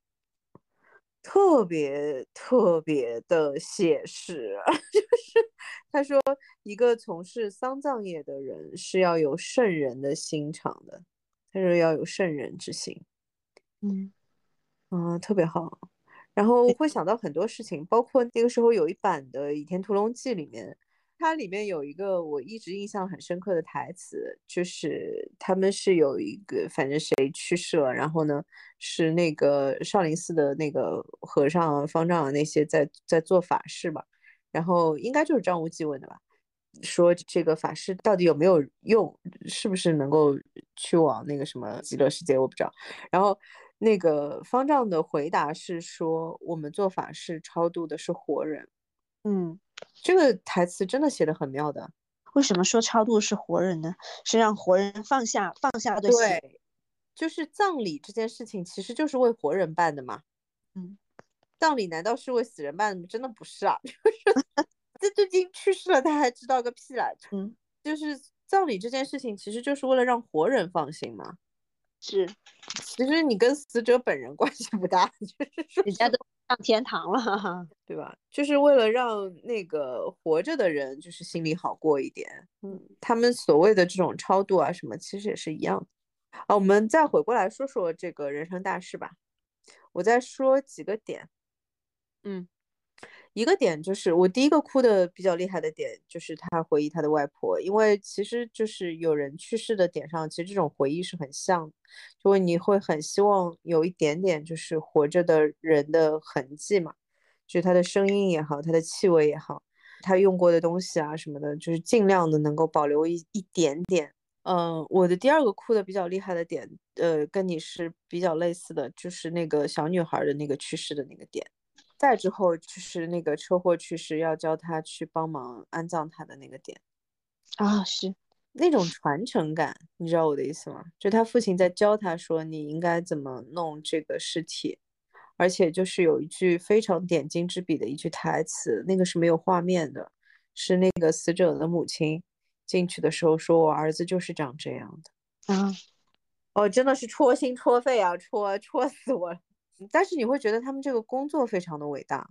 特别特别的写实，*laughs* 就是他说一个从事丧葬业的人是要有圣人的心肠的，他说要有圣人之心，嗯啊，特别好。然后会想到很多事情，包括那个时候有一版的《倚天屠龙记》里面，它里面有一个我一直印象很深刻的台词，就是他们是有一个反正谁去世了，然后呢是那个少林寺的那个和尚啊、方丈啊那些在在做法事嘛，然后应该就是张无忌问的吧，说这个法事到底有没有用，是不是能够去往那个什么极乐世界，我不知道。然后那个方丈的回答是说，我们做法事超度的是活人。嗯，这个台词真的写的很妙的。为什么说超度是活人呢？是让活人放下放下对就是葬礼这件事情其实就是为活人办的嘛。嗯，葬礼难道是为死人办的吗？真的不是啊，*laughs* 就是这都已经去世了，他还知道个屁啦！嗯，就是葬礼这件事情其实就是为了让活人放心嘛。是，其实你跟死者本人关系不大，*laughs* 就是说人家都上天堂了，哈哈。对吧？就是为了让那个活着的人就是心里好过一点。嗯，他们所谓的这种超度啊什么，其实也是一样的。啊，我们再回过来说说这个人生大事吧。我再说几个点。嗯，一个点就是我第一个哭的比较厉害的点，就是他回忆他的外婆，因为其实就是有人去世的点上，其实这种回忆是很像，就会你会很希望有一点点就是活着的人的痕迹嘛，就是他的声音也好，他的气味也好，他用过的东西啊什么的，就是尽量的能够保留一一点点。嗯，我的第二个哭的比较厉害的点，呃，跟你是比较类似的，就是那个小女孩的那个去世的那个点。再之后就是那个车祸去世，要叫他去帮忙安葬他的那个点，啊，是，那种传承感，你知道我的意思吗？就他父亲在教他说你应该怎么弄这个尸体，而且就是有一句非常点睛之笔的一句台词，那个是没有画面的，是那个死者的母亲进去的时候说：“我儿子就是长这样的。”啊，哦，真的是戳心戳肺啊，戳戳死我了。但是你会觉得他们这个工作非常的伟大，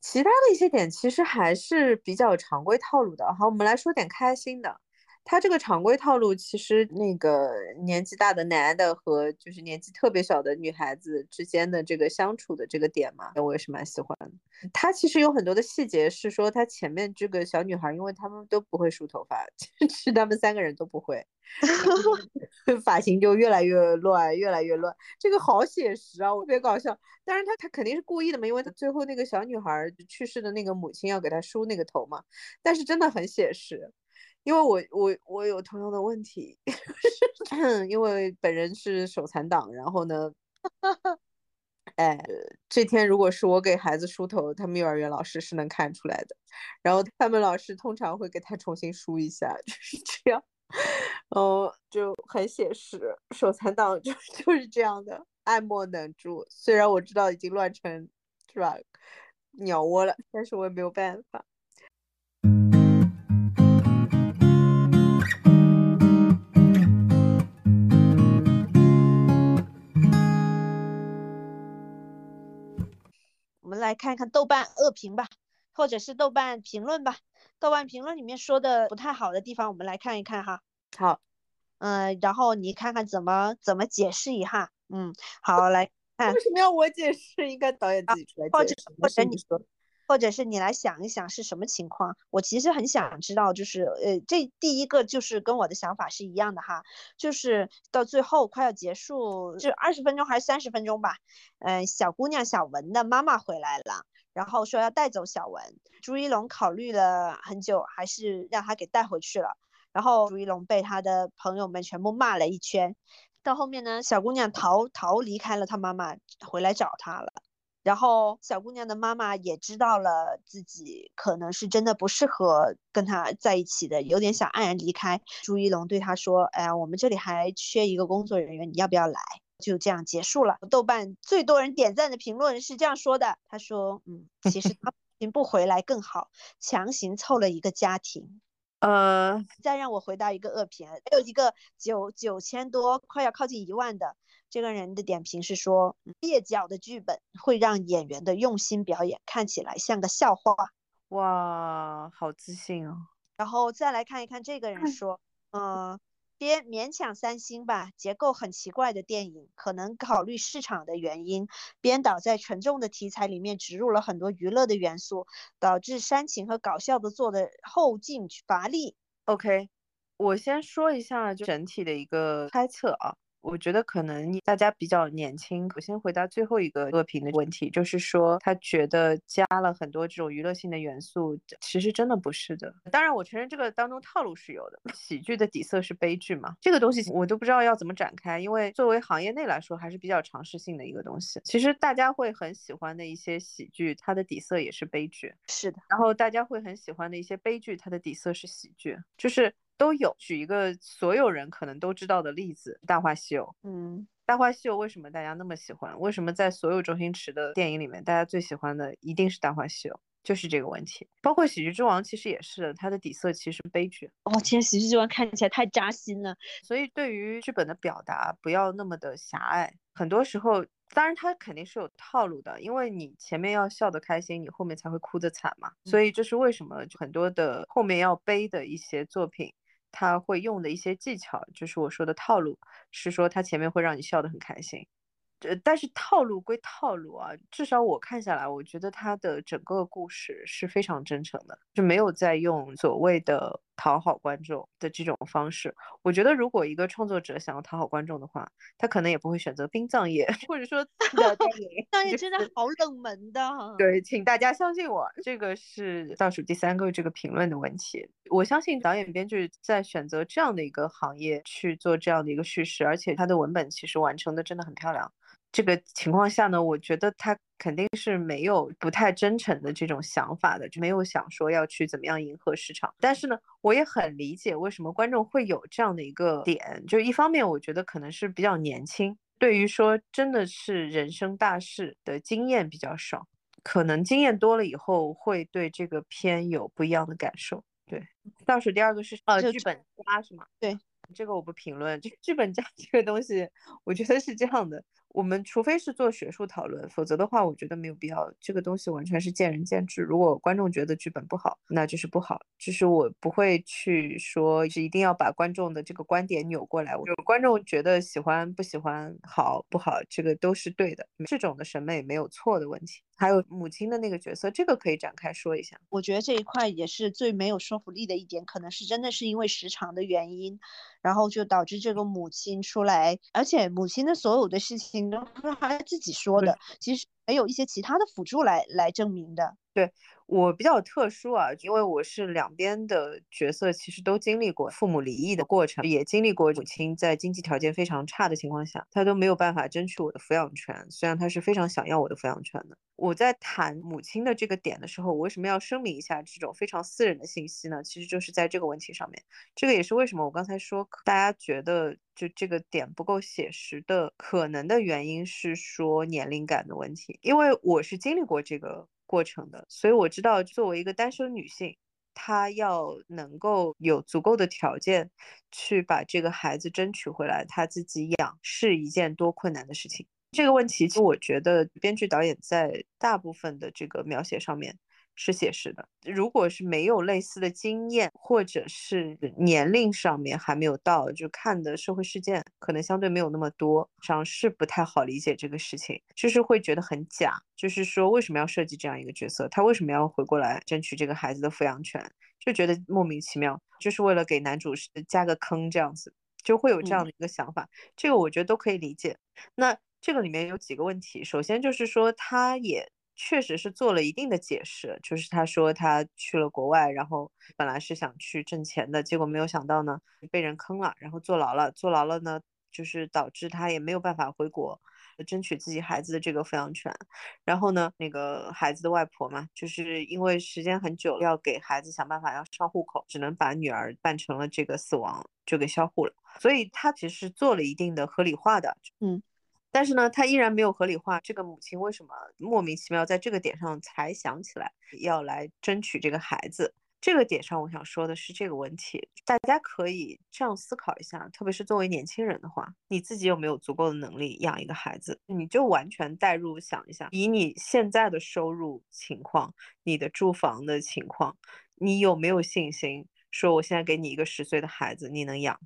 其他的一些点其实还是比较常规套路的。好，我们来说点开心的。他这个常规套路，其实那个年纪大的男的和就是年纪特别小的女孩子之间的这个相处的这个点嘛，我也是蛮喜欢的。他其实有很多的细节是说，他前面这个小女孩，因为他们都不会梳头发，*laughs* 是他们三个人都不会，*laughs* 发型就越来越乱，越来越乱。这个好写实啊，特别搞笑。当然他他肯定是故意的嘛，因为他最后那个小女孩去世的那个母亲要给他梳那个头嘛，但是真的很写实。因为我我我有同样的问题，*laughs* 因为本人是手残党，然后呢，*laughs* 哎，这天如果是我给孩子梳头，他们幼儿园老师是能看出来的。然后他们老师通常会给他重新梳一下，就是这样。哦，就很写实，手残党就 *laughs* 就是这样的，爱莫能助。虽然我知道已经乱成是吧鸟窝了，但是我也没有办法。来看看豆瓣恶评吧，或者是豆瓣评论吧。豆瓣评论里面说的不太好的地方，我们来看一看哈。好，嗯，然后你看看怎么怎么解释一下。嗯，好，来看。为什么要我解释？应该导演自己出来解释。或者或者你说，或者是你来想一想是什么情况？我其实很想知道，就是呃，这第一个就是跟我的想法是一样的哈，就是到最后快要结束，就二十分钟还是三十分钟吧。嗯，小姑娘小文的妈妈回来了。然后说要带走小文，朱一龙考虑了很久，还是让他给带回去了。然后朱一龙被他的朋友们全部骂了一圈。到后面呢，小姑娘逃逃离开了她妈妈，回来找他了。然后小姑娘的妈妈也知道了自己可能是真的不适合跟他在一起的，有点想黯然离开。朱一龙对她说：“哎呀，我们这里还缺一个工作人员，你要不要来？”就这样结束了。豆瓣最多人点赞的评论是这样说的：“他说，嗯，其实他不回来更好，强行凑了一个家庭。”呃，再让我回答一个恶评，还有一个九九千多，快要靠近一万的这个人的点评是说：“蹩脚的剧本会让演员的用心表演看起来像个笑话。”哇，好自信哦。然后再来看一看这个人说：“嗯。”编勉强三星吧，结构很奇怪的电影，可能考虑市场的原因，编导在沉重的题材里面植入了很多娱乐的元素，导致煽情和搞笑的做的后劲乏力。OK，我先说一下就整体的一个猜测啊。我觉得可能大家比较年轻。我先回答最后一个恶评的问题，就是说他觉得加了很多这种娱乐性的元素，其实真的不是的。当然，我承认这个当中套路是有的。喜剧的底色是悲剧嘛？这个东西我都不知道要怎么展开，因为作为行业内来说，还是比较尝试性的一个东西。其实大家会很喜欢的一些喜剧，它的底色也是悲剧。是的。然后大家会很喜欢的一些悲剧，它的底色是喜剧，就是。都有，举一个所有人可能都知道的例子，《大话西游》。嗯，《大话西游》为什么大家那么喜欢？为什么在所有周星驰的电影里面，大家最喜欢的一定是《大话西游》？就是这个问题。包括《喜剧之王》，其实也是，它的底色其实悲剧。哦，天，《喜剧之王》看起来太扎心了。所以对于剧本的表达，不要那么的狭隘。很多时候。当然，他肯定是有套路的，因为你前面要笑得开心，你后面才会哭得惨嘛。所以这是为什么很多的后面要悲的一些作品，他会用的一些技巧，就是我说的套路，是说他前面会让你笑得很开心。呃，但是套路归套路啊，至少我看下来，我觉得他的整个故事是非常真诚的，就没有在用所谓的讨好观众的这种方式。我觉得如果一个创作者想要讨好观众的话，他可能也不会选择殡葬业，*laughs* 或者说 *laughs* 殡葬业真的好冷门的。对，请大家相信我，这个是倒数第三个这个评论的问题。我相信导演编剧在选择这样的一个行业去做这样的一个叙事，而且他的文本其实完成的真的很漂亮。这个情况下呢，我觉得他肯定是没有不太真诚的这种想法的，就没有想说要去怎么样迎合市场。但是呢，我也很理解为什么观众会有这样的一个点，就一方面我觉得可能是比较年轻，对于说真的是人生大事的经验比较少，可能经验多了以后会对这个片有不一样的感受。对，倒数第二个是呃剧本家是吗？对，这个我不评论。这个剧本家这个东西，我觉得是这样的。我们除非是做学术讨论，否则的话，我觉得没有必要。这个东西完全是见仁见智。如果观众觉得剧本不好，那就是不好。就是我不会去说是一定要把观众的这个观点扭过来。有观众觉得喜欢不喜欢好不好，这个都是对的。这种的审美没有错的问题。还有母亲的那个角色，这个可以展开说一下。我觉得这一块也是最没有说服力的一点，可能是真的是因为时长的原因，然后就导致这个母亲出来，而且母亲的所有的事情都是她自己说的，其实。没有一些其他的辅助来来证明的。对我比较特殊啊，因为我是两边的角色，其实都经历过父母离异的过程，也经历过母亲在经济条件非常差的情况下，她都没有办法争取我的抚养权，虽然她是非常想要我的抚养权的。我在谈母亲的这个点的时候，我为什么要声明一下这种非常私人的信息呢？其实就是在这个问题上面，这个也是为什么我刚才说大家觉得就这个点不够写实的可能的原因是说年龄感的问题，因为我是经历过这个。过程的，所以我知道，作为一个单身女性，她要能够有足够的条件去把这个孩子争取回来，她自己养是一件多困难的事情。这个问题，其实我觉得编剧导演在大部分的这个描写上面。是写实的。如果是没有类似的经验，或者是年龄上面还没有到，就看的社会事件可能相对没有那么多，上是不太好理解这个事情，就是会觉得很假。就是说，为什么要设计这样一个角色？他为什么要回过来争取这个孩子的抚养权？就觉得莫名其妙，就是为了给男主加个坑这样子，就会有这样的一个想法。这个我觉得都可以理解。那这个里面有几个问题，首先就是说，他也。确实是做了一定的解释，就是他说他去了国外，然后本来是想去挣钱的，结果没有想到呢被人坑了，然后坐牢了，坐牢了呢，就是导致他也没有办法回国争取自己孩子的这个抚养权。然后呢，那个孩子的外婆嘛，就是因为时间很久，要给孩子想办法要上户口，只能把女儿办成了这个死亡，就给销户了。所以他其实做了一定的合理化的，嗯。但是呢，他依然没有合理化这个母亲为什么莫名其妙在这个点上才想起来要来争取这个孩子。这个点上，我想说的是这个问题，大家可以这样思考一下，特别是作为年轻人的话，你自己有没有足够的能力养一个孩子？你就完全代入想一下，以你现在的收入情况，你的住房的情况，你有没有信心说我现在给你一个十岁的孩子，你能养？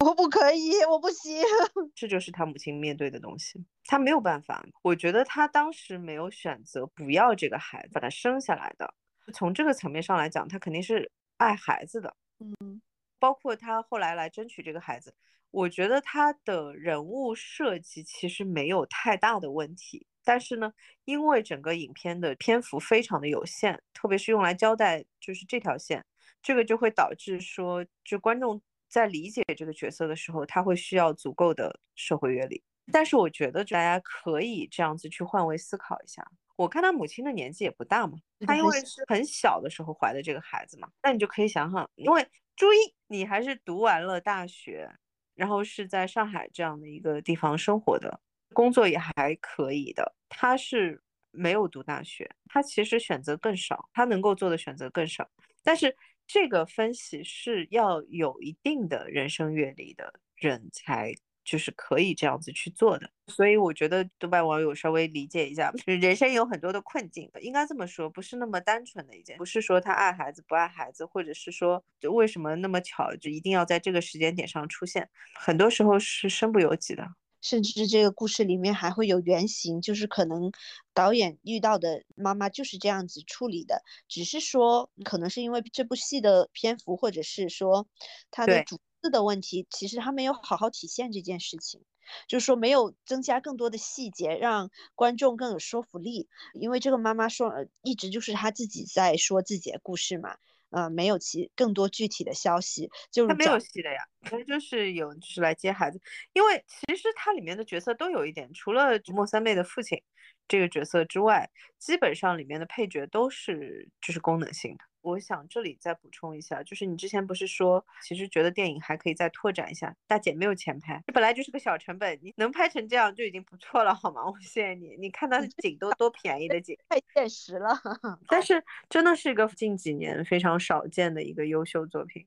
我不可以，我不行。*laughs* 这就是他母亲面对的东西，他没有办法。我觉得他当时没有选择不要这个孩子，把他生下来的。从这个层面上来讲，他肯定是爱孩子的。嗯，包括他后来来争取这个孩子，我觉得他的人物设计其实没有太大的问题。但是呢，因为整个影片的篇幅非常的有限，特别是用来交代就是这条线，这个就会导致说，就观众。在理解这个角色的时候，他会需要足够的社会阅历。但是我觉得大家可以这样子去换位思考一下。我看他母亲的年纪也不大嘛，他因为是很小的时候怀的这个孩子嘛，那你就可以想想，因为注意，你还是读完了大学，然后是在上海这样的一个地方生活的，工作也还可以的。他是没有读大学，他其实选择更少，他能够做的选择更少，但是。这个分析是要有一定的人生阅历的人才，就是可以这样子去做的。所以我觉得豆瓣网友稍微理解一下，*laughs* 人生有很多的困境，应该这么说，不是那么单纯的一件，不是说他爱孩子不爱孩子，或者是说就为什么那么巧就一定要在这个时间点上出现，很多时候是身不由己的。甚至这个故事里面还会有原型，就是可能导演遇到的妈妈就是这样子处理的，只是说可能是因为这部戏的篇幅，或者是说它的主次的问题，其实他没有好好体现这件事情，就是说没有增加更多的细节，让观众更有说服力。因为这个妈妈说，一直就是她自己在说自己的故事嘛。呃，没有其更多具体的消息，就是他没有戏的呀，他就是有就是来接孩子，因为其实它里面的角色都有一点，除了莫三妹的父亲这个角色之外，基本上里面的配角都是就是功能性的。我想这里再补充一下，就是你之前不是说，其实觉得电影还可以再拓展一下。大姐没有钱拍，这本来就是个小成本，你能拍成这样就已经不错了，好吗？我谢谢你。你看它的景都多便宜的景，太现实了。*laughs* 但是真的是一个近几年非常少见的一个优秀作品。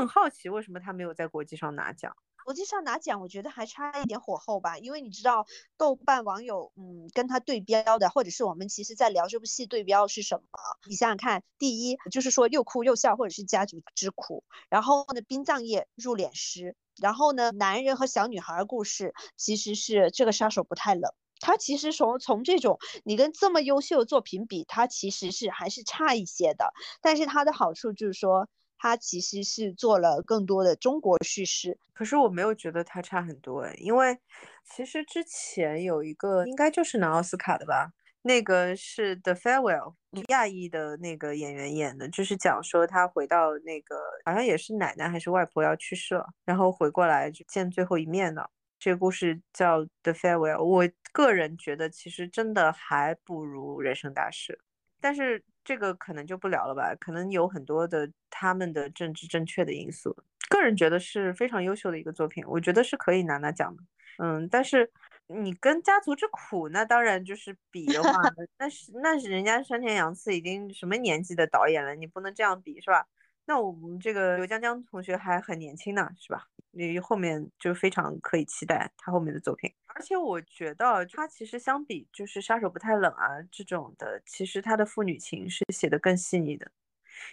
很好奇，为什么他没有在国际上拿奖？国际上拿奖，我觉得还差一点火候吧。因为你知道，豆瓣网友嗯跟他对标的，或者是我们其实在聊这部戏对标是什么？你想想看，第一就是说又哭又笑，或者是家族之苦。然后呢，殡葬业入殓师。然后呢，男人和小女孩故事其实是这个杀手不太冷。他其实从从这种你跟这么优秀的作品比，他其实是还是差一些的。但是他的好处就是说，他其实是做了更多的中国叙事。可是我没有觉得他差很多诶，因为其实之前有一个应该就是拿奥斯卡的吧，那个是《The Farewell》亚裔的那个演员演的，就是讲说他回到那个好像也是奶奶还是外婆要去世了，然后回过来就见最后一面的。这个故事叫《The Farewell》，我个人觉得其实真的还不如《人生大事》，但是这个可能就不聊了吧，可能有很多的他们的政治正确的因素。个人觉得是非常优秀的一个作品，我觉得是可以拿拿奖的。嗯，但是你跟《家族之苦》那当然就是比的话，那是那是人家山田洋次已经什么年纪的导演了，你不能这样比，是吧？那我们这个刘江江同学还很年轻呢，是吧？你后面就非常可以期待他后面的作品。而且我觉得他其实相比就是杀手不太冷啊这种的，其实他的父女情是写的更细腻的，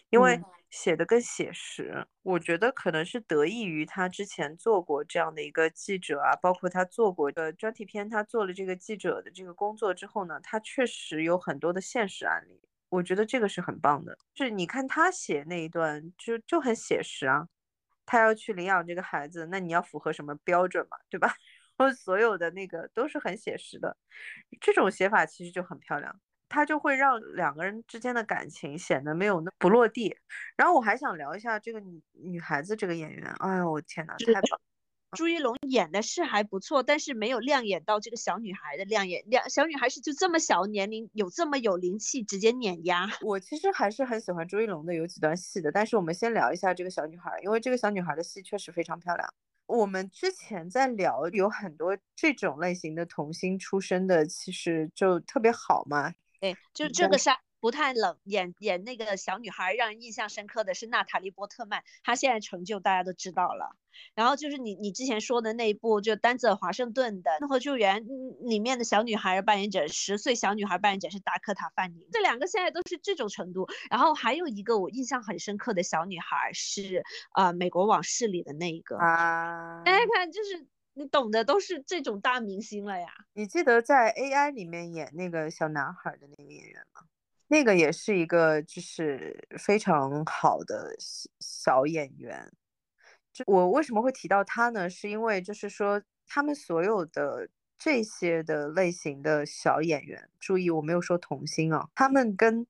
因为写的更写实。我觉得可能是得益于他之前做过这样的一个记者啊，包括他做过的专题片，他做了这个记者的这个工作之后呢，他确实有很多的现实案例。我觉得这个是很棒的，就是你看他写那一段就就很写实啊，他要去领养这个孩子，那你要符合什么标准嘛，对吧？*laughs* 然后所有的那个都是很写实的，这种写法其实就很漂亮，它就会让两个人之间的感情显得没有那不落地。然后我还想聊一下这个女女孩子这个演员，哎呦我天呐，太棒！朱一龙演的是还不错，但是没有亮眼到这个小女孩的亮眼。两小女孩是就这么小年龄，有这么有灵气，直接碾压。我其实还是很喜欢朱一龙的有几段戏的，但是我们先聊一下这个小女孩，因为这个小女孩的戏确实非常漂亮。我们之前在聊有很多这种类型的童星出身的，其实就特别好嘛。对，就这个杀不太冷，演演那个小女孩让人印象深刻的是娜塔莉波特曼，她现在成就大家都知道了。然后就是你你之前说的那一部，就丹泽华盛顿的《怒火救援》里面的小女孩扮演者，十岁小女孩扮演者是达科塔范宁，这两个现在都是这种程度。然后还有一个我印象很深刻的小女孩是呃《美国往事》里的那一个啊，大家看就是你懂的都是这种大明星了呀。你记得在 AI 里面演那个小男孩的那个演员吗？那个也是一个就是非常好的小演员。就我为什么会提到他呢？是因为就是说，他们所有的这些的类型的小演员，注意我没有说童星啊，他们跟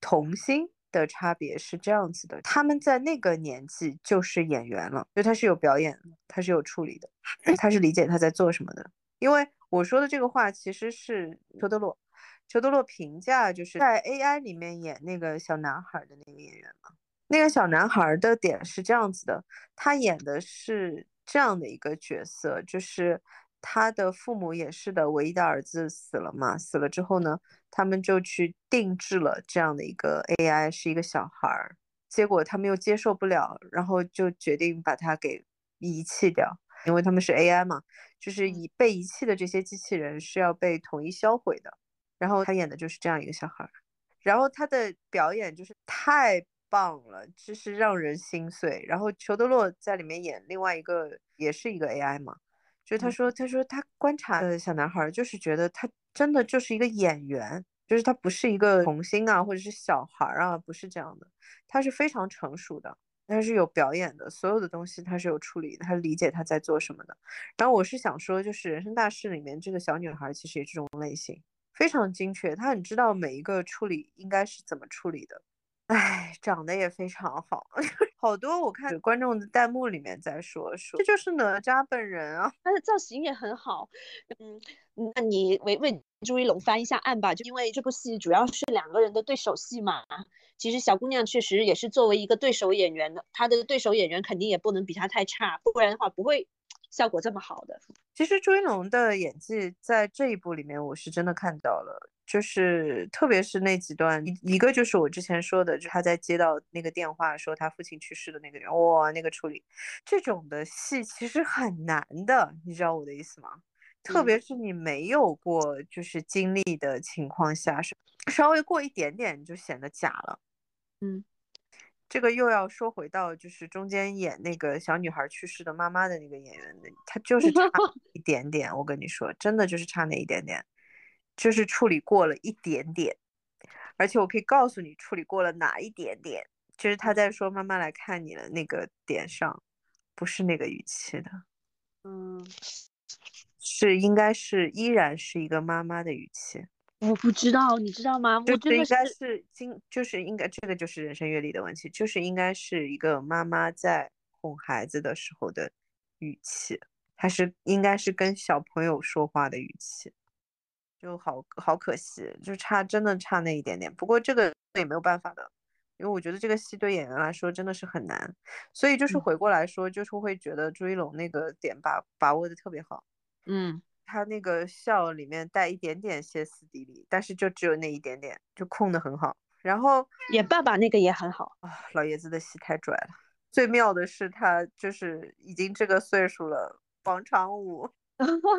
童星的差别是这样子的，他们在那个年纪就是演员了，就他是有表演，他是有处理的，*clears throat* 他是理解他在做什么的。因为我说的这个话其实是裘德洛，裘德洛评价就是在 AI 里面演那个小男孩的那个演员嘛。那个小男孩的点是这样子的，他演的是这样的一个角色，就是他的父母也是的，唯一的儿子死了嘛，死了之后呢，他们就去定制了这样的一个 AI，是一个小孩儿，结果他们又接受不了，然后就决定把他给遗弃掉，因为他们是 AI 嘛，就是以被遗弃的这些机器人是要被统一销毁的，然后他演的就是这样一个小孩儿，然后他的表演就是太。棒了，就是让人心碎。然后裘德洛在里面演另外一个，也是一个 AI 嘛，就是他说，他说他观察的小男孩，就是觉得他真的就是一个演员，就是他不是一个童星啊，或者是小孩啊，不是这样的，他是非常成熟的，他是有表演的，所有的东西他是有处理，他理解他在做什么的。然后我是想说，就是《人生大事》里面这个小女孩，其实也是这种类型，非常精确，他很知道每一个处理应该是怎么处理的。哎，长得也非常好，*laughs* 好多我看观众的弹幕里面在说说，这就是哪吒本人啊，他的造型也很好。嗯，那你为为朱一龙翻一下案吧，就因为这部戏主要是两个人的对手戏嘛。其实小姑娘确实也是作为一个对手演员的，她的对手演员肯定也不能比她太差，不然的话不会效果这么好的。其实朱一龙的演技在这一部里面，我是真的看到了。就是特别是那几段，一一个就是我之前说的，就他在接到那个电话说他父亲去世的那个人，哇，那个处理，这种的戏其实很难的，你知道我的意思吗？特别是你没有过就是经历的情况下，是稍微过一点点就显得假了。嗯，这个又要说回到就是中间演那个小女孩去世的妈妈的那个演员的，他就 *laughs* 是差一点点，我跟你说，真的就是差那一点点。就是处理过了一点点，而且我可以告诉你处理过了哪一点点，就是他在说妈妈来看你的那个点上，不是那个语气的，嗯，是应该是依然是一个妈妈的语气。我不知道，你知道吗？我就是应该是经，就是应该这个就是人生阅历的问题，就是应该是一个妈妈在哄孩子的时候的语气，还是应该是跟小朋友说话的语气，就好好可惜，就差真的差那一点点。不过这个也没有办法的，因为我觉得这个戏对演员来说真的是很难，所以就是嗯回过来说，就是会觉得朱一龙那个点把把握的特别好。嗯，他那个笑里面带一点点歇斯底里，但是就只有那一点点，就控的很好。然后演爸爸那个也很好。啊，老爷子的戏太拽了。最妙的是他就是已经这个岁数了，广场舞，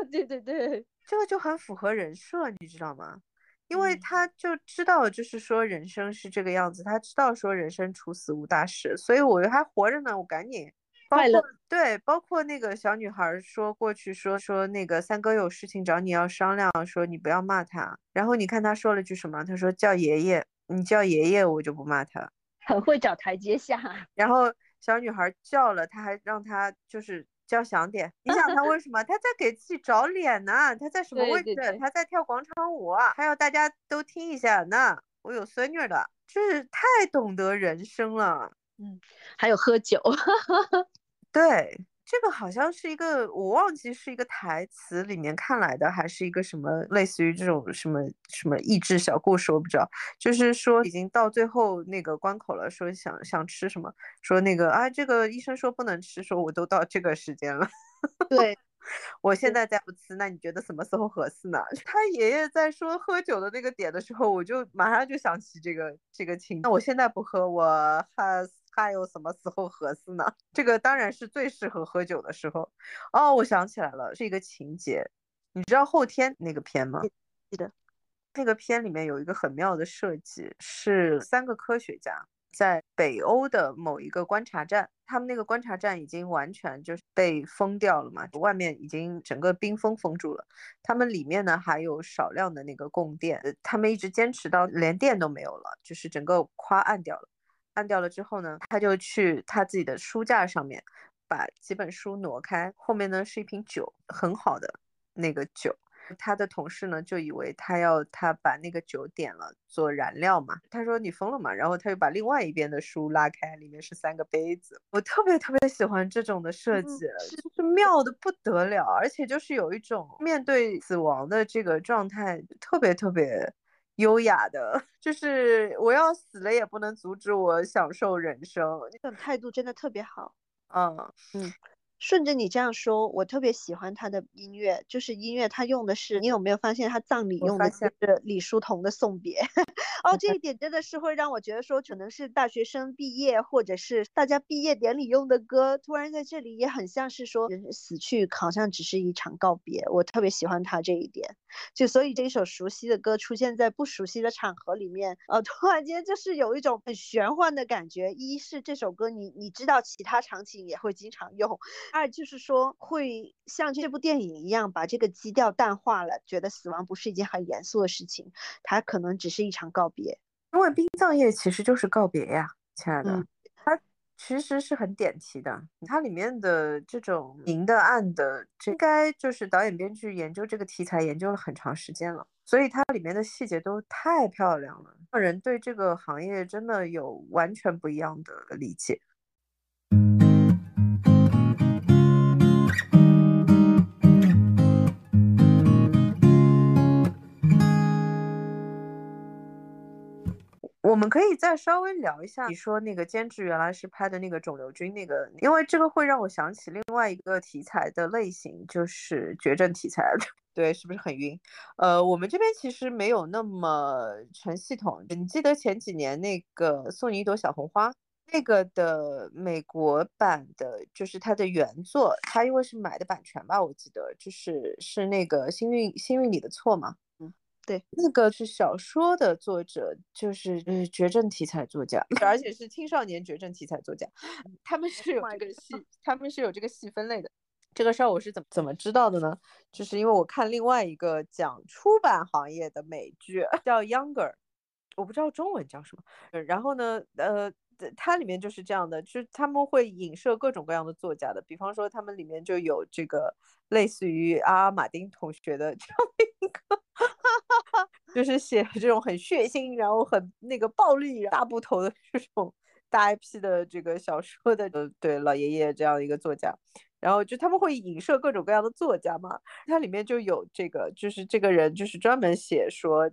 对对对，这个就很符合人设，你知道吗？因为嗯他就知道，就是说人生是这个样子，他知道说人生处死无大事，所以我还活着呢，我赶紧。包快乐括对，包括那个小女孩儿说过去说说那个三哥有事情找你要商量，说你不要骂他。然后你看他说了句什么？他说叫爷爷，你叫爷爷我就不骂他。*laughs* 很会找台阶下。*laughs* 然后小女孩叫了，他还让他就是叫响点。你想他为什么？他在给自己找脸呢？他在什么位置？对对对他在跳广场舞啊，还要大家都听一下呢。我有孙女儿的，就是太懂得人生了。嗯还有喝酒，*laughs* 对，这个好像是一个，我忘记是一个台词里面看来的，还是一个什么类似于这种什么什么益智小故事，我不知道。就是说已经到最后那个关口了，说想想吃什么，说那个啊，这个医生说不能吃，说我都到这个时间了。*laughs* 对，我现在再不吃，那你觉得什么时候合适呢？*laughs* 他爷爷在说喝酒的那个点的时候，我就马上就想起这个这个情。那我现在不喝，我还还有什么时候合适呢？这个当然是最适合喝酒的时候。哦，我想起来了，是一个情节。你知道后天那个片吗？记得。那个片里面有一个很妙的设计，是三个科学家在北欧的某一个观察站，他们那个观察站已经完全就是被封掉了嘛，外面已经整个冰封封住了。他们里面呢还有少量的那个供电，呃他们一直坚持到连电都没有了，就是整个夸暗掉了。按掉了之后呢，他就去他自己的书架上面把几本书挪开，后面呢是一瓶酒，很好的那个酒。他的同事呢就以为他要他把那个酒点了做燃料嘛，他说你疯了嘛，然后他又把另外一边的书拉开，里面是三个杯子。我特别特别喜欢这种的设嗯计，就是妙的不得了，而且就是有一种面对死亡的这个状态，特别特别优雅的，*laughs* 就是我要死了也不能阻止我享受人生。这种态度真的特别好。嗯嗯，顺着你这样说，我特别喜欢他的音乐，就是音乐他用的是，你有没有发现他葬礼用的是李叔同的《送别》？*laughs* 哦，这一点真的是会让我觉得说，可能是大学生毕业，或者是大家毕业典礼用的歌，突然在这里也很像是说，人死去好像只是一场告别。我特别喜欢他这一点，就所以这一首熟悉的歌出现在不熟悉的场合里面，呃，突然间就是有一种很玄幻的感觉。一是这首歌你你知道其他场景也会经常用，二就是说会像这部电影一样把这个基调淡化了，觉得死亡不是一件很严肃的事情，它可能只是一场告别。因为殡葬业其实就是告别呀，亲爱的。嗯它其实是很点题的，它里面的这种明的暗的，这应该就是导演编剧研究这个题材研究了很长时间了，所以它里面的细节都太漂亮了，让人对这个行业真的有完全不一样的理解。我们可以再稍微聊一下，你说那个监制原来是拍的那个肿瘤君那个，因为这个会让我想起另外一个题材的类型，就是绝症题材。*laughs* 对，是不是很晕？呃，我们这边其实没有那么成系统。你记得前几年那个《送你一朵小红花》那个的美国版的，就是它的原作，它因为是买的版权吧，我记得就是是那个《幸运幸运里的错》嘛。对，那个是小说的作者，就是呃绝症题材作家，而且是青少年绝症题材作家，他们是有 Oh 这个细，他们是有这个细分类的。这个事儿我是怎么怎么知道的呢？就是因为我看另外一个讲出版行业的美剧叫《Younger》，我不知道中文叫什么。然后呢，呃，它里面就是这样的，就是他们会影射各种各样的作家的，比方说他们里面就有这个类似于阿马丁同学的 *laughs* 这样的一个，就是写这种很血腥，然后很那个暴力大部头的这种大 IP 的这个小说的，呃，对老爷爷这样一个作家。然后就他们会影射各种各样的作家嘛，它里面就有这个，就是这个人就是专门写说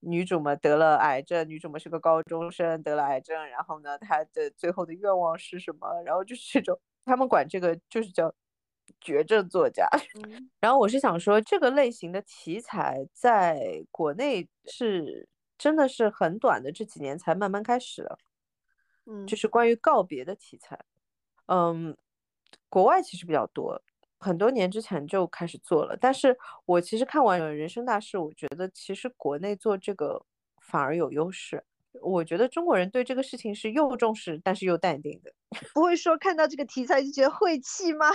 女主嘛得了癌症，女主嘛是个高中生得了癌症，然后呢她的最后的愿望是什么？然后就是这种他们管这个就是叫绝症作家。*laughs* 然后我是想说这个类型的题材在国内是真的是很短的这几年才慢慢开始的，嗯，就是关于告别的题材，嗯。国外其实比较多，很多年之前就开始做了。但是我其实看完《人生大事》，我觉得其实国内做这个反而有优势。我觉得中国人对这个事情是又重视，但是又淡定的，*laughs* 不会说看到这个题材就觉得晦气吗？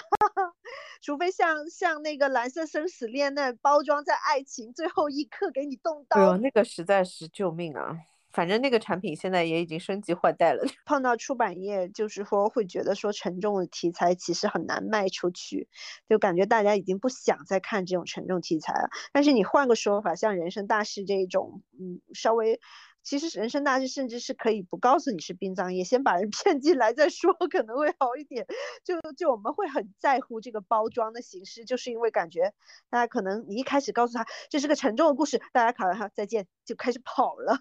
*laughs* 除非像像那个《蓝色生死恋》那包装在爱情最后一刻给你动刀，哎呦，那个实在是救命啊！反正那个产品现在也已经升级换代了。*laughs* 碰到出版业，就是说会觉得说沉重的题材其实很难卖出去，就感觉大家已经不想再看这种沉重题材了。但是你换个说法，像《人生大事》这一种，嗯，稍微，其实《人生大事》甚至是可以不告诉你是殡葬业，先把人 *laughs* 骗进来再说，可能会好一点。就就我们会很在乎这个包装的形式，就是因为感觉大家可能你一开始告诉他这是个沉重的故事，大家考完哈再见就开始跑了。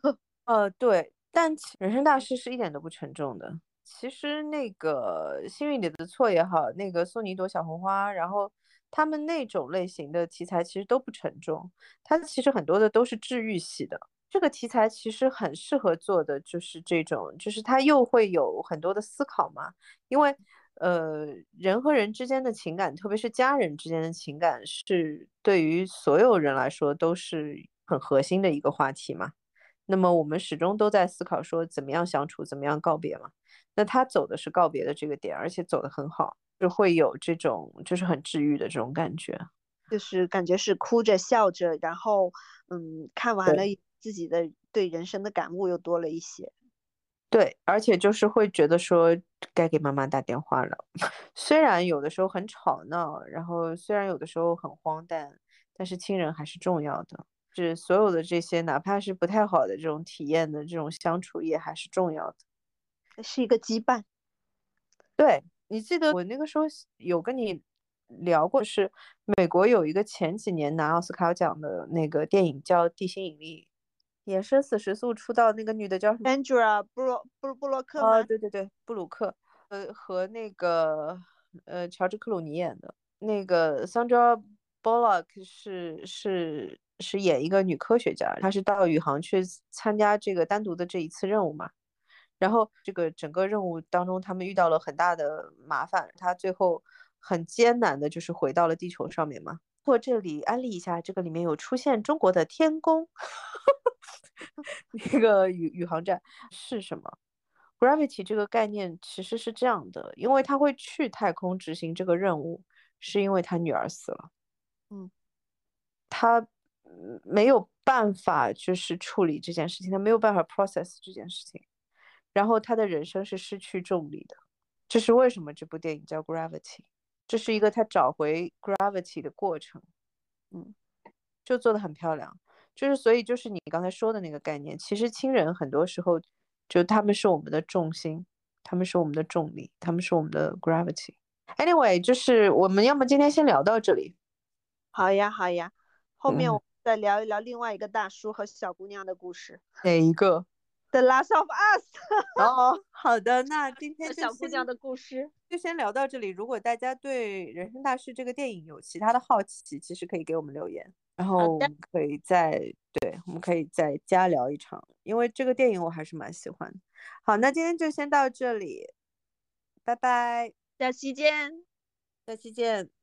呃，对，但人生大事是一点都不沉重的。其实那个幸运里的错也好，那个送你一朵小红花，然后他们那种类型的题材其实都不沉重，它其实很多的都是治愈系的。这个题材其实很适合做的就是这种，就是它又会有很多的思考嘛。因为呃，人和人之间的情感，特别是家人之间的情感，是对于所有人来说都是很核心的一个话题嘛。那么我们始终都在思考说怎么样相处，怎么样告别嘛？那他走的是告别的这个点，而且走得很好，就会有这种就是很治愈的这种感觉，就是感觉是哭着笑着，然后嗯，看完了自己的对人生的感悟又多了一些。对，而且就是会觉得说该给妈妈打电话了，*laughs* 虽然有的时候很吵闹，然后虽然有的时候很荒诞，但是亲人还是重要的。是所有的这些，哪怕是不太好的这种体验的这种相处，也还是重要的，是一个羁绊。对你记得我那个时候有跟你聊过，是美国有一个前几年拿奥斯卡奖的那个电影叫《地心引力》，也生死时速出道那个女的叫什么？Angela 布洛布布洛克吗？对对对，布鲁克，呃，和那个呃乔治克鲁尼演的，那个 Sandra Bullock 是是。是演一个女科学家，她是到宇航去参加这个单独的这一次任务嘛？然后这个整个任务当中，他们遇到了很大的麻烦，她最后很艰难的就是回到了地球上面嘛。或这里安利一下，这个里面有出现中国的天宫，*laughs* 那个宇宇航站是什么？Gravity 这个概念其实是这样的，因为他会去太空执行这个任务，是因为他女儿死了。嗯，他。没有办法，就是处理这件事情，他没有办法 process 这件事情，然后他的人生是失去重力的，这是为什么这部电影叫 Gravity，这是一个他找回 Gravity 的过程，嗯，就做的很漂亮，就是所以就是你刚才说的那个概念，其实亲人很多时候就他们是我们的重心，他们是我们的重力，他们是我们的 Gravity。Anyway，就是我们要么今天先聊到这里，好呀好呀，后面我。再聊一聊另外一个大叔和小姑娘的故事。哪一个？The Last of Us。*laughs* 哦，好的，那今天小姑娘的故事就先聊到这里。如果大家对《人生大事》这个电影有其他的好奇，其实可以给我们留言，然后我们可以再对，我们可以再加聊一场，因为这个电影我还是蛮喜欢。好，那今天就先到这里，拜拜，下期见，下期见。